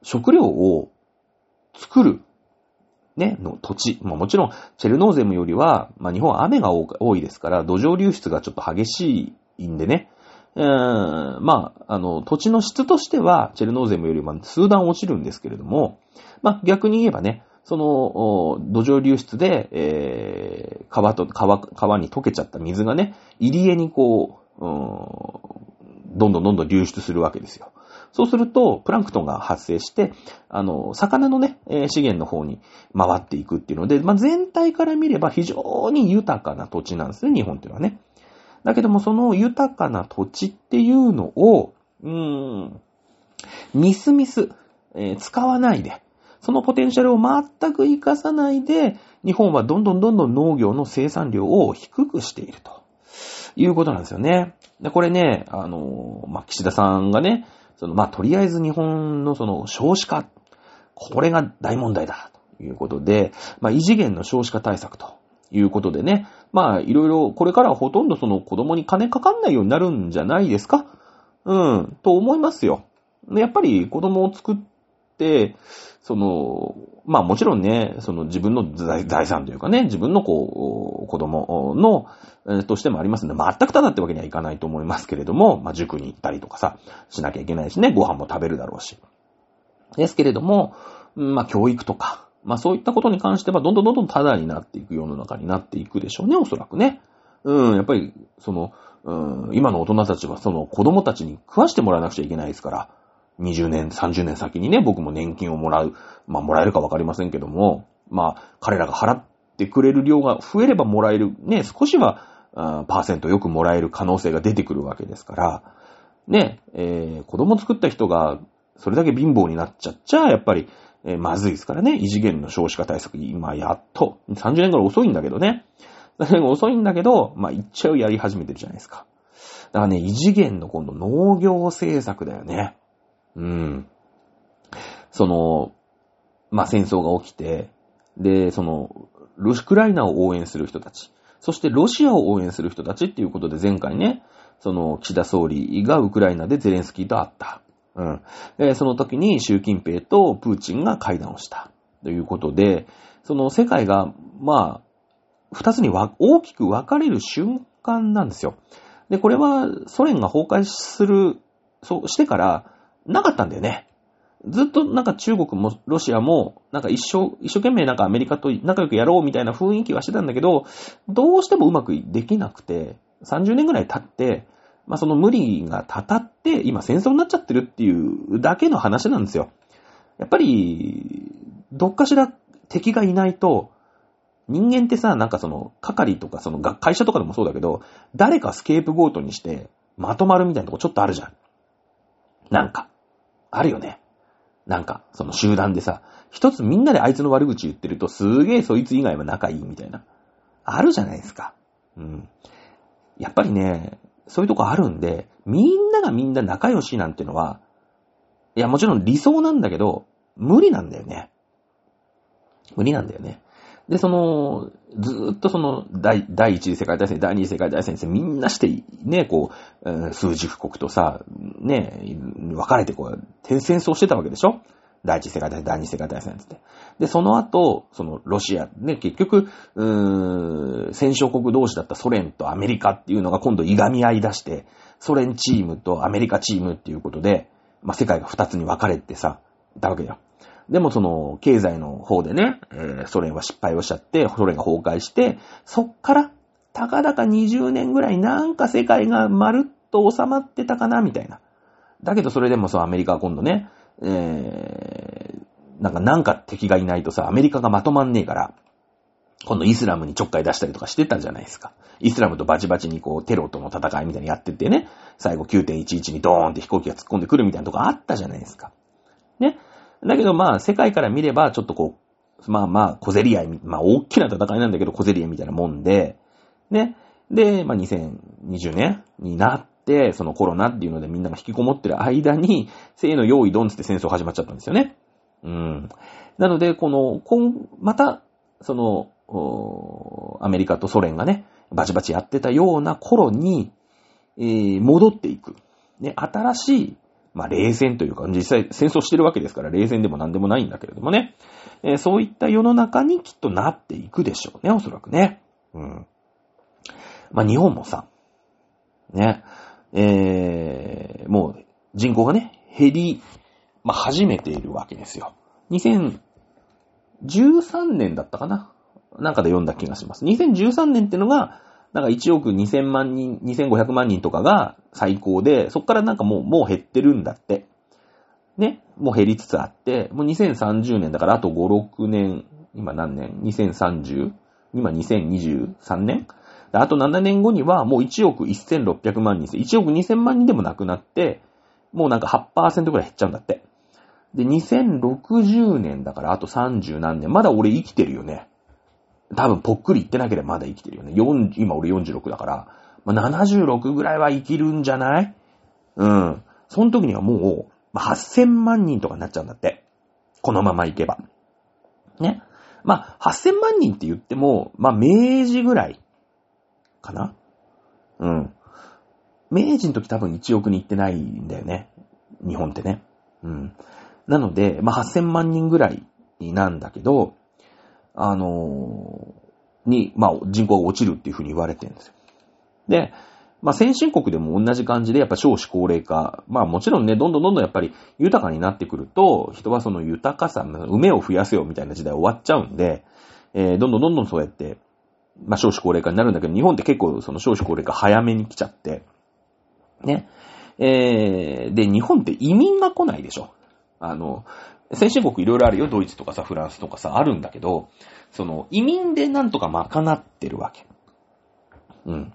食料を作る、ね、の土地。まあ、もちろん、チェルノーゼムよりは、まあ、日本は雨が多いですから、土壌流出がちょっと激しいんでね、えー、まあ、あの、土地の質としては、チェルノーゼムよりも数段落ちるんですけれども、まあ、逆に言えばね、その、土壌流出で、えー、川と、川、川に溶けちゃった水がね、入り江にこう、うん、どんどんどんどん流出するわけですよ。そうすると、プランクトンが発生して、あの、魚のね、資源の方に回っていくっていうので、まあ、全体から見れば非常に豊かな土地なんですね、日本っていうのはね。だけどもその豊かな土地っていうのを、うーん、ミスミス、えー、使わないで、そのポテンシャルを全く活かさないで、日本はどんどんどんどん農業の生産量を低くしているということなんですよね。で、これね、あの、まあ、岸田さんがね、その、まあ、とりあえず日本のその少子化、これが大問題だということで、まあ、異次元の少子化対策ということでね、まあ、いろいろ、これからはほとんどその子供に金かかんないようになるんじゃないですか？うん、と思いますよ。やっぱり子供を作って、その、まあもちろんね、その自分の財財産というかね、自分のこう、子供の、えーとしてもありますので、全くただってわけにはいかないと思いますけれども、まあ塾に行ったりとかさ、しなきゃいけないしね、ご飯も食べるだろうし。ですけれども、まあ教育とか、まあそういったことに関しては、どんどんどんどんタダになっていく世の中になっていくでしょうね、おそらくね。うん、やっぱり、その、うん、今の大人たちはその子供たちに食わしてもらわなくちゃいけないですから、20年、30年先にね、僕も年金をもらう。まあ、もらえるかわかりませんけども、まあ、彼らが払ってくれる量が増えればもらえる、ね、少しは、あーパーセントよくもらえる可能性が出てくるわけですから、ね、えー子供作った人が、それだけ貧乏になっちゃっちゃ、やっぱり、えーまずいですからね、異次元の少子化対策、今やっと、30年ぐらい遅いんだけどね。30年遅いんだけど、まあ、一応やり始めてるじゃないですか。だからね、異次元の今度農業政策だよね。うん。その、まあ、戦争が起きて、で、その、ロシクライナを応援する人たち、そしてロシアを応援する人たちっていうことで前回ね、その岸田総理がウクライナでゼレンスキーと会った。うん。その時に習近平とプーチンが会談をした。ということで、その世界が、まあ、二つに大きく分かれる瞬間なんですよ。で、これはソ連が崩壊する、そうしてから、なかったんだよね。ずっとなんか中国もロシアもなんか一生、一生懸命なんかアメリカと仲良くやろうみたいな雰囲気はしてたんだけど、どうしてもうまくできなくて、30年ぐらい経って、まあその無理がたたって、今戦争になっちゃってるっていうだけの話なんですよ。やっぱり、どっかしら敵がいないと、人間ってさ、なんかその、係とかその、会社とかでもそうだけど、誰かスケープゴートにして、まとまるみたいなとこちょっとあるじゃん。なんか、あるよね。なんか、その集団でさ、一つみんなであいつの悪口言ってると、すげえそいつ以外は仲いいみたいな。あるじゃないですか。うん。やっぱりね、そういうとこあるんで、みんながみんな仲良しなんてのは、いや、もちろん理想なんだけど、無理なんだよね。無理なんだよね。で、その、ずーっとその、第、第一次世界大戦、第二次世界大戦ってみんなして、ね、こう、数十国とさ、ね、分かれてこう、転戦争してたわけでしょ？第一次世界大戦、第二次世界大戦って。で、その後、その、ロシア、ね、結局、うーん、戦勝国同士だったソ連とアメリカっていうのが今度いがみ合い出して、ソ連チームとアメリカチームっていうことで、まあ、世界が二つに分かれてさ、いたわけだよ。でもその、経済の方でね、えーソ連は失敗をしちゃって、ソ連が崩壊して、そっから、たかだか20年ぐらいなんか世界がまるっと収まってたかな、みたいな。だけどそれでもさ、アメリカは今度ね、えー、なんかなんか敵がいないとさ、アメリカがまとまんねえから、今度イスラムにちょっかい出したりとかしてたじゃないですか。イスラムとバチバチにこうテロとの戦いみたいにやっててね、最後9.11にドーンって飛行機が突っ込んでくるみたいなとこあったじゃないですか。ね。だけどまあ世界から見ればちょっとこう、まあまあ小競り合い、まあ大きな戦いなんだけど小競り合いみたいなもんで、ね。で、まあ2020年になって、そのコロナっていうのでみんなが引きこもってる間に、せーの用意ドンつって戦争始まっちゃったんですよね。うん。なので、この、今、また、その、アメリカとソ連がね、バチバチやってたような頃に、えー戻っていく。ね、新しい、まあ、冷戦というか、実際戦争してるわけですから、冷戦でも何でもないんだけれどもね、えーそういった世の中にきっとなっていくでしょうね、おそらくね。うん。まあ、日本もさ、ね、えー、もう人口がね、減り、まあ、始めているわけですよ。2013年だったかな？なんかで読んだ気がします。2013年ってのが、なんか1億2000万人、2500万人とかが最高で、そっからなんかもう、もう減ってるんだって。ね？もう減りつつあって、もう2030年だからあと5、6年、今何年 ?2030? 今2023年？あと7年後にはもう1億1600万人。1億2000万人でもなくなって、もうなんか8%ぐらい減っちゃうんだって。で、2060年だからあと30何年。まだ俺生きてるよね。多分ぽっくり言ってなければまだ生きてるよね。4今俺46だから、まあ、76ぐらいは生きるんじゃない？うん。その時にはもう、まあ8000万人とかになっちゃうんだって。このままいけば。ね。まあ、8000万人って言っても、まあ、明治ぐらいかな？うん。明治の時多分1億人行ってないんだよね。日本ってね。うん。なので、まあ、8000万人ぐらいなんだけど、あのーに、まあ、人口が落ちるっていうふうに言われてるんですよ。で、まあ、先進国でも同じ感じで、やっぱ少子高齢化。まあ、もちろんね、どんどんどんどんやっぱり豊かになってくると、人はその豊かさ、梅を増やせよみたいな時代終わっちゃうんで、えー、どんどんどんどんそうやって、まあ、少子高齢化になるんだけど、日本って結構その少子高齢化早めに来ちゃって、ね。えー、で、日本って移民が来ないでしょ。あの、先進国いろいろあるよ。ドイツとかさ、フランスとかさ、あるんだけど、その、移民でなんとか賄ってるわけ。うん。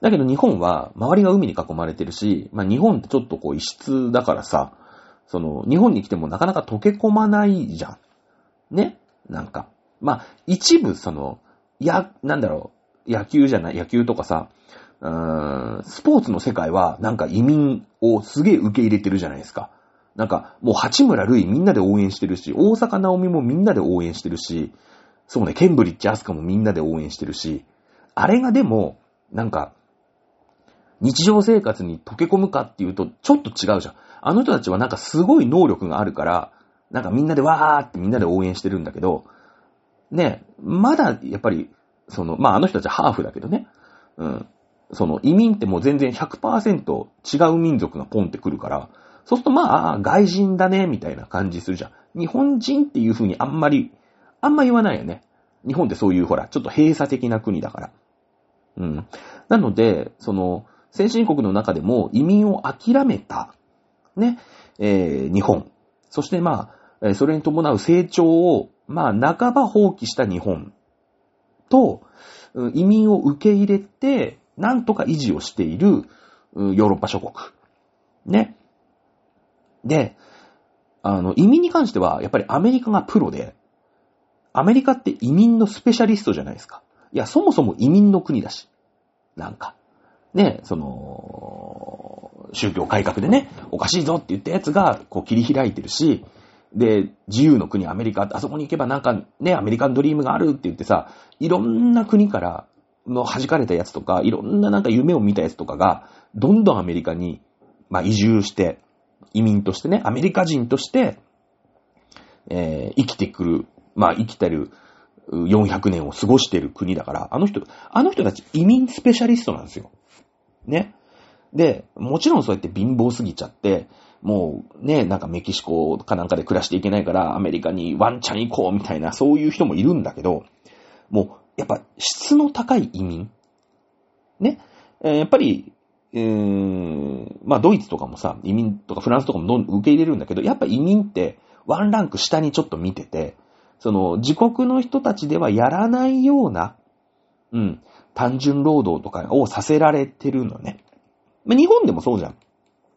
だけど日本は、周りが海に囲まれてるし、まあ日本ってちょっとこう異質だからさ、その、日本に来てもなかなか溶け込まないじゃん。ね？なんか。まあ、一部その、や、なんだろう、野球じゃない、野球とかさ、うーん、スポーツの世界はなんか移民をすげえ受け入れてるじゃないですか。なんか、もう八村塁みんなで応援してるし、大阪直美もみんなで応援してるし、そうね、ケンブリッジ・アスカもみんなで応援してるし、あれがでも、なんか、日常生活に溶け込むかっていうと、ちょっと違うじゃん。あの人たちはなんかすごい能力があるから、なんかみんなでわーってみんなで応援してるんだけど、ね、まだやっぱり、その、まああの人たちはハーフだけどね、うん。その移民ってもう全然100%違う民族がポンってくるから、そうするとまあ、外人だね、みたいな感じするじゃん。日本人っていう風にあんまり、あんま言わないよね。日本ってそういうほら、ちょっと閉鎖的な国だから。うん。なので、その、先進国の中でも移民を諦めた、ね、えー、日本。そしてまあ、それに伴う成長を、まあ、半ば放棄した日本と、移民を受け入れて、なんとか維持をしているヨーロッパ諸国。ね。で、あの、移民に関しては、やっぱりアメリカがプロで、アメリカって移民のスペシャリストじゃないですか。いや、そもそも移民の国だし。なんか。ね、その、宗教改革でね、おかしいぞって言ったやつが、こう切り開いてるし、で、自由の国アメリカあそこに行けばなんかね、アメリカンドリームがあるって言ってさ、いろんな国からの弾かれたやつとか、いろんななんか夢を見たやつとかが、どんどんアメリカに、まあ移住して、移民としてね、アメリカ人として、えー、生きてくる、まあ生きてる400年を過ごしてる国だから、あの人、あの人たち移民スペシャリストなんですよ。ね。で、もちろんそうやって貧乏すぎちゃって、もうね、なんかメキシコかなんかで暮らしていけないからアメリカにワンチャン行こうみたいなそういう人もいるんだけど、もうやっぱ質の高い移民。ね。え、やっぱり、うー、まあドイツとかもさ、移民とかフランスとかもどんどん受け入れるんだけど、やっぱ移民ってワンランク下にちょっと見てて、その自国の人たちではやらないような、うん、単純労働とかをさせられてるのね。まあ、日本でもそうじゃん。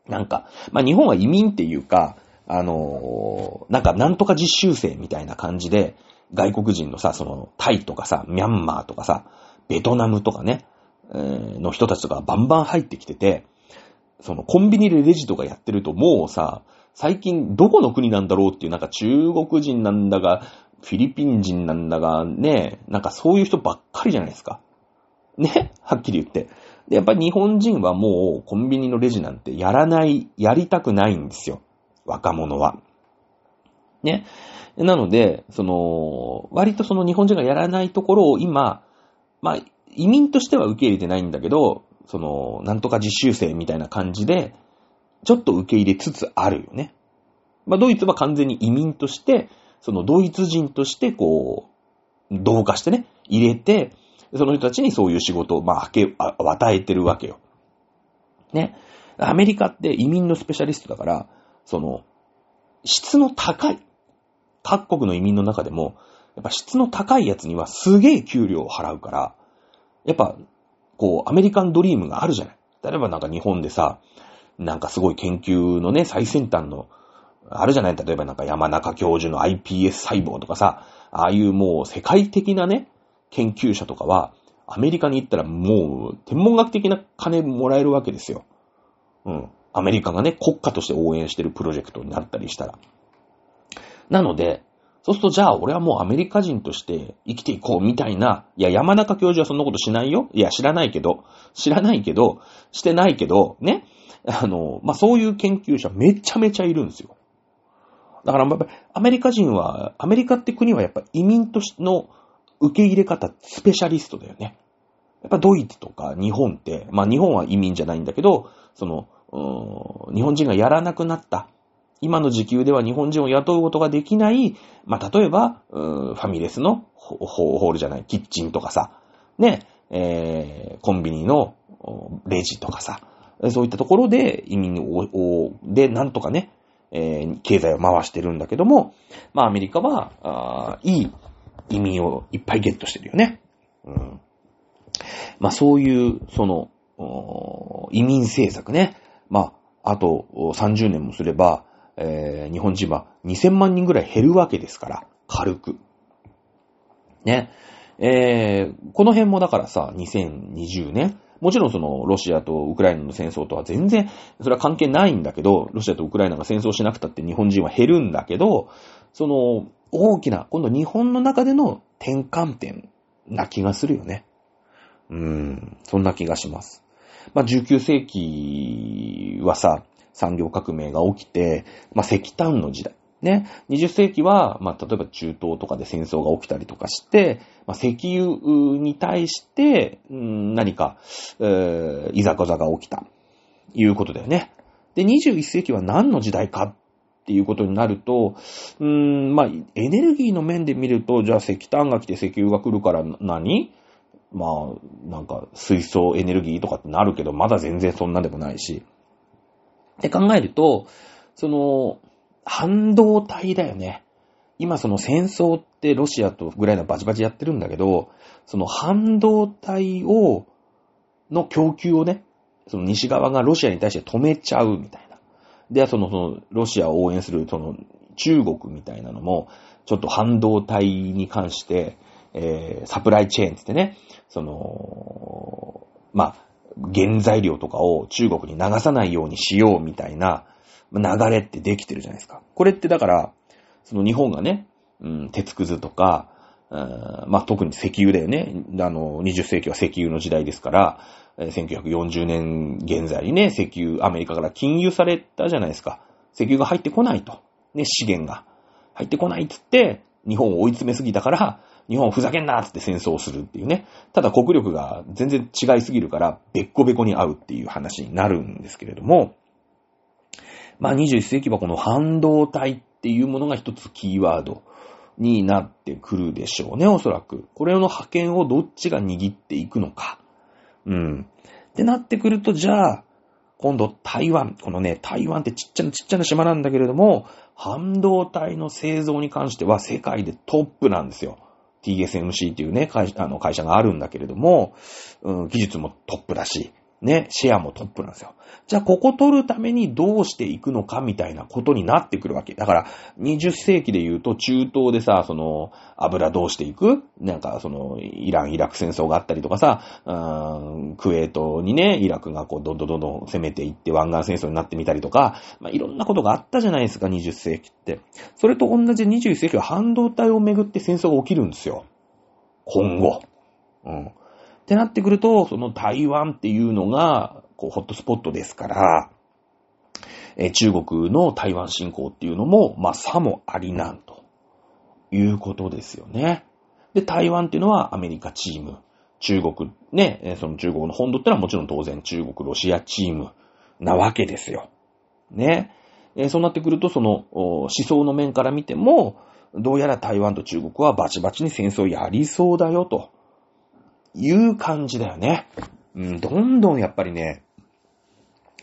なんか、まあ、日本は移民っていうか、あのー、なんかなんとか実習生みたいな感じで、外国人のさ、その、タイとかさ、ミャンマーとかさ、ベトナムとかね、の人たちがバンバン入ってきてて、そのコンビニでレジとかやってるともうさ、最近どこの国なんだろうっていうなんか中国人なんだが、フィリピン人なんだが、ね、なんかそういう人ばっかりじゃないですか。ね、はっきり言って。で、やっぱり日本人はもうコンビニのレジなんてやらない、やりたくないんですよ。若者は。ね。なので、その、割とその日本人がやらないところを今、まあ、移民としては受け入れてないんだけど、その、なんとか実習生みたいな感じで、ちょっと受け入れつつあるよね。まあ、ドイツは完全に移民として、そのドイツ人としてこう、同化してね、入れて、その人たちにそういう仕事を、まあ、あけ、与えてるわけよ。ね。アメリカって移民のスペシャリストだから、その、質の高い、各国の移民の中でも、やっぱ質の高いやつにはすげえ給料を払うから、やっぱ、こう、アメリカンドリームがあるじゃない。例えばなんか日本でさ、なんかすごい研究のね、最先端の、あるじゃない例えばなんか山中教授の iPS 細胞とかさ、ああいうもう世界的なね、研究者とかは、アメリカに行ったらもう天文学的な金もらえるわけですよ。うん。アメリカがね、国家として応援してるプロジェクトになったりしたら。なので、そうするとじゃあ俺はもうアメリカ人として生きていこうみたいな、いや山中教授はそんなことしないよ。いや知らないけど、知らないけど、してないけど、ね。あの、まあ、そういう研究者めちゃめちゃいるんですよ。だからやっぱりアメリカ人は、アメリカって国はやっぱ移民としての受け入れ方スペシャリストだよね。やっぱドイツとか日本って、まあ日本は移民じゃないんだけど、その、日本人がやらなくなった。今の時給では日本人を雇うことができない、まあ例えば、ファミレスのホールじゃない、キッチンとかさ、ね、えー、コンビニのレジとかさ、そういったところで移民を、で、なんとかね、えー、経済を回してるんだけども、まあアメリカは、いい移民をいっぱいゲットしてるよね。うん。まあそういう、その、移民政策ね。まあ、あと30年もすれば、えー、日本人は2000万人ぐらい減るわけですから、軽く。ね。えー、この辺もだからさ、2020年、もちろんその、ロシアとウクライナの戦争とは全然、それは関係ないんだけど、ロシアとウクライナが戦争しなくたって日本人は減るんだけど、その、大きな、今度日本の中での転換点な気がするよね。うーん、そんな気がします。まあ、19世紀はさ、産業革命が起きて、まあ、石炭の時代。ね。20世紀は、まあ、例えば中東とかで戦争が起きたりとかして、まあ、石油に対して、うん、何か、えー、いざこざが起きた。いうことだよね。で、21世紀は何の時代かっていうことになると、うーん、まあ、エネルギーの面で見ると、じゃあ石炭が来て石油が来るから何？まあ、なんか水素エネルギーとかってなるけど、まだ全然そんなでもないし。って考えると、その、半導体だよね。今その戦争ってロシアとぐらいのバチバチやってるんだけど、その半導体を、の供給をね、その西側がロシアに対して止めちゃうみたいな。で、その、その、ロシアを応援する、その、中国みたいなのも、ちょっと半導体に関して、えー、サプライチェーンつってね、その、まあ、原材料とかを中国に流さないようにしようみたいな流れってできてるじゃないですか。これってだから、その日本がね、うん、鉄くずとか、まあ、特に石油だよね。あの、20世紀は石油の時代ですから、1940年現在にね、石油、アメリカから禁輸されたじゃないですか。石油が入ってこないと。ね、資源が。入ってこないっつって、日本を追い詰めすぎたから、日本ふざけんなっって戦争をするっていうね。ただ国力が全然違いすぎるから、べっこべこに合うっていう話になるんですけれども、まあ21世紀はこの半導体っていうものが一つキーワードになってくるでしょうね、おそらく。これの派遣をどっちが握っていくのか。うん。ってなってくると、じゃあ、今度台湾。このね、台湾ってちっちゃなちっちゃな島なんだけれども、半導体の製造に関しては世界でトップなんですよ。TSMC っていうね、会あの会社があるんだけれども、うん、技術もトップだし、ね、シェアもトップなんですよ。じゃあ、ここ取るためにどうしていくのかみたいなことになってくるわけ。だから、20世紀で言うと、中東でさ、その、油どうしていく？なんか、その、イラン、イラク戦争があったりとかさ、クウェートにね、イラクがこう、どんどんどんどん攻めていって湾岸戦争になってみたりとか、まあ、いろんなことがあったじゃないですか、20世紀って。それと同じ21世紀は半導体をめぐって戦争が起きるんですよ。今後。うん。ってなってくると、その台湾っていうのが、こう、ホットスポットですから、え中国の台湾侵攻っていうのも、まあ、差もありなんということですよね。で、台湾っていうのはアメリカチーム、中国、ね、その中国の本土ってのはもちろん当然中国、ロシアチームなわけですよ。ね。えそうなってくると、その思想の面から見ても、どうやら台湾と中国はバチバチに戦争やりそうだよと。いう感じだよね。うん、どんどんやっぱりね、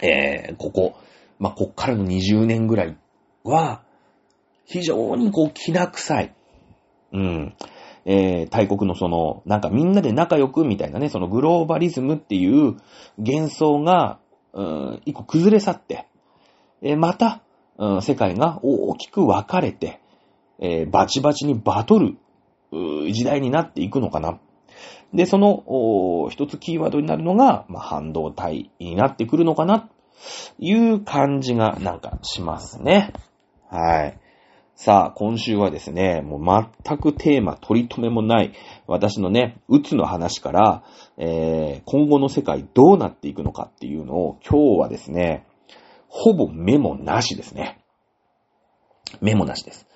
えー、ここ、まあ、こっからの20年ぐらいは、非常にこう、気な臭い。うん。えー、大国のその、なんかみんなで仲良くみたいなね、そのグローバリズムっていう幻想が、うん、一個崩れ去って、えー、また、うん、世界が大きく分かれて、えー、バチバチにバトル、時代になっていくのかな。で、その、一つキーワードになるのが、まあ、半導体になってくるのかな、という感じがなんかしますね。はい。さあ、今週はですね、もう全くテーマ取り留めもない、私のね、うつの話から、えー、今後の世界どうなっていくのかっていうのを、今日はですね、ほぼメモなしですね。メモなしです。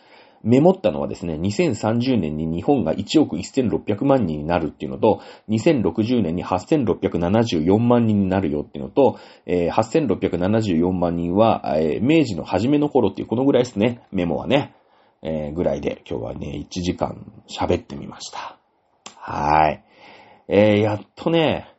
メモったのはですね、2030年に日本が1億1600万人になるっていうのと、2060年に8674万人になるよっていうのと、えー、8674万人は、えー、明治の初めの頃っていうこのぐらいですね、メモはね、えー、ぐらいで今日はね、1時間喋ってみました。はい。えー、やっとね、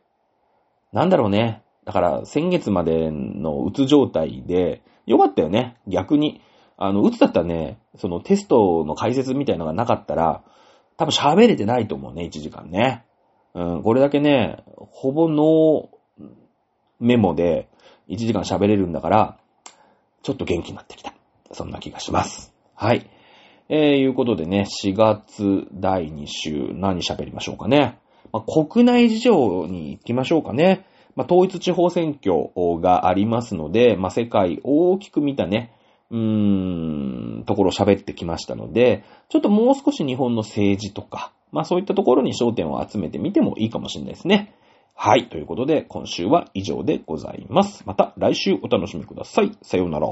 なんだろうね。だから先月までのうつ状態で、よかったよね、逆に。あの、うつだったらね、そのテストの解説みたいのがなかったら、多分喋れてないと思うね、1時間ね。うん、これだけね、ほぼノーメモで1時間喋れるんだから、ちょっと元気になってきた。そんな気がします。はい。えー、いうことでね、4月第2週、何喋りましょうかね。まあ、国内事情に行きましょうかね。まあ、統一地方選挙がありますので、まあ、世界大きく見たね、うーん、ところ喋ってきましたので、ちょっともう少し日本の政治とか、まあそういったところに焦点を集めてみてもいいかもしれないですね。はい。ということで、今週は以上でございます。また来週お楽しみください。さようなら。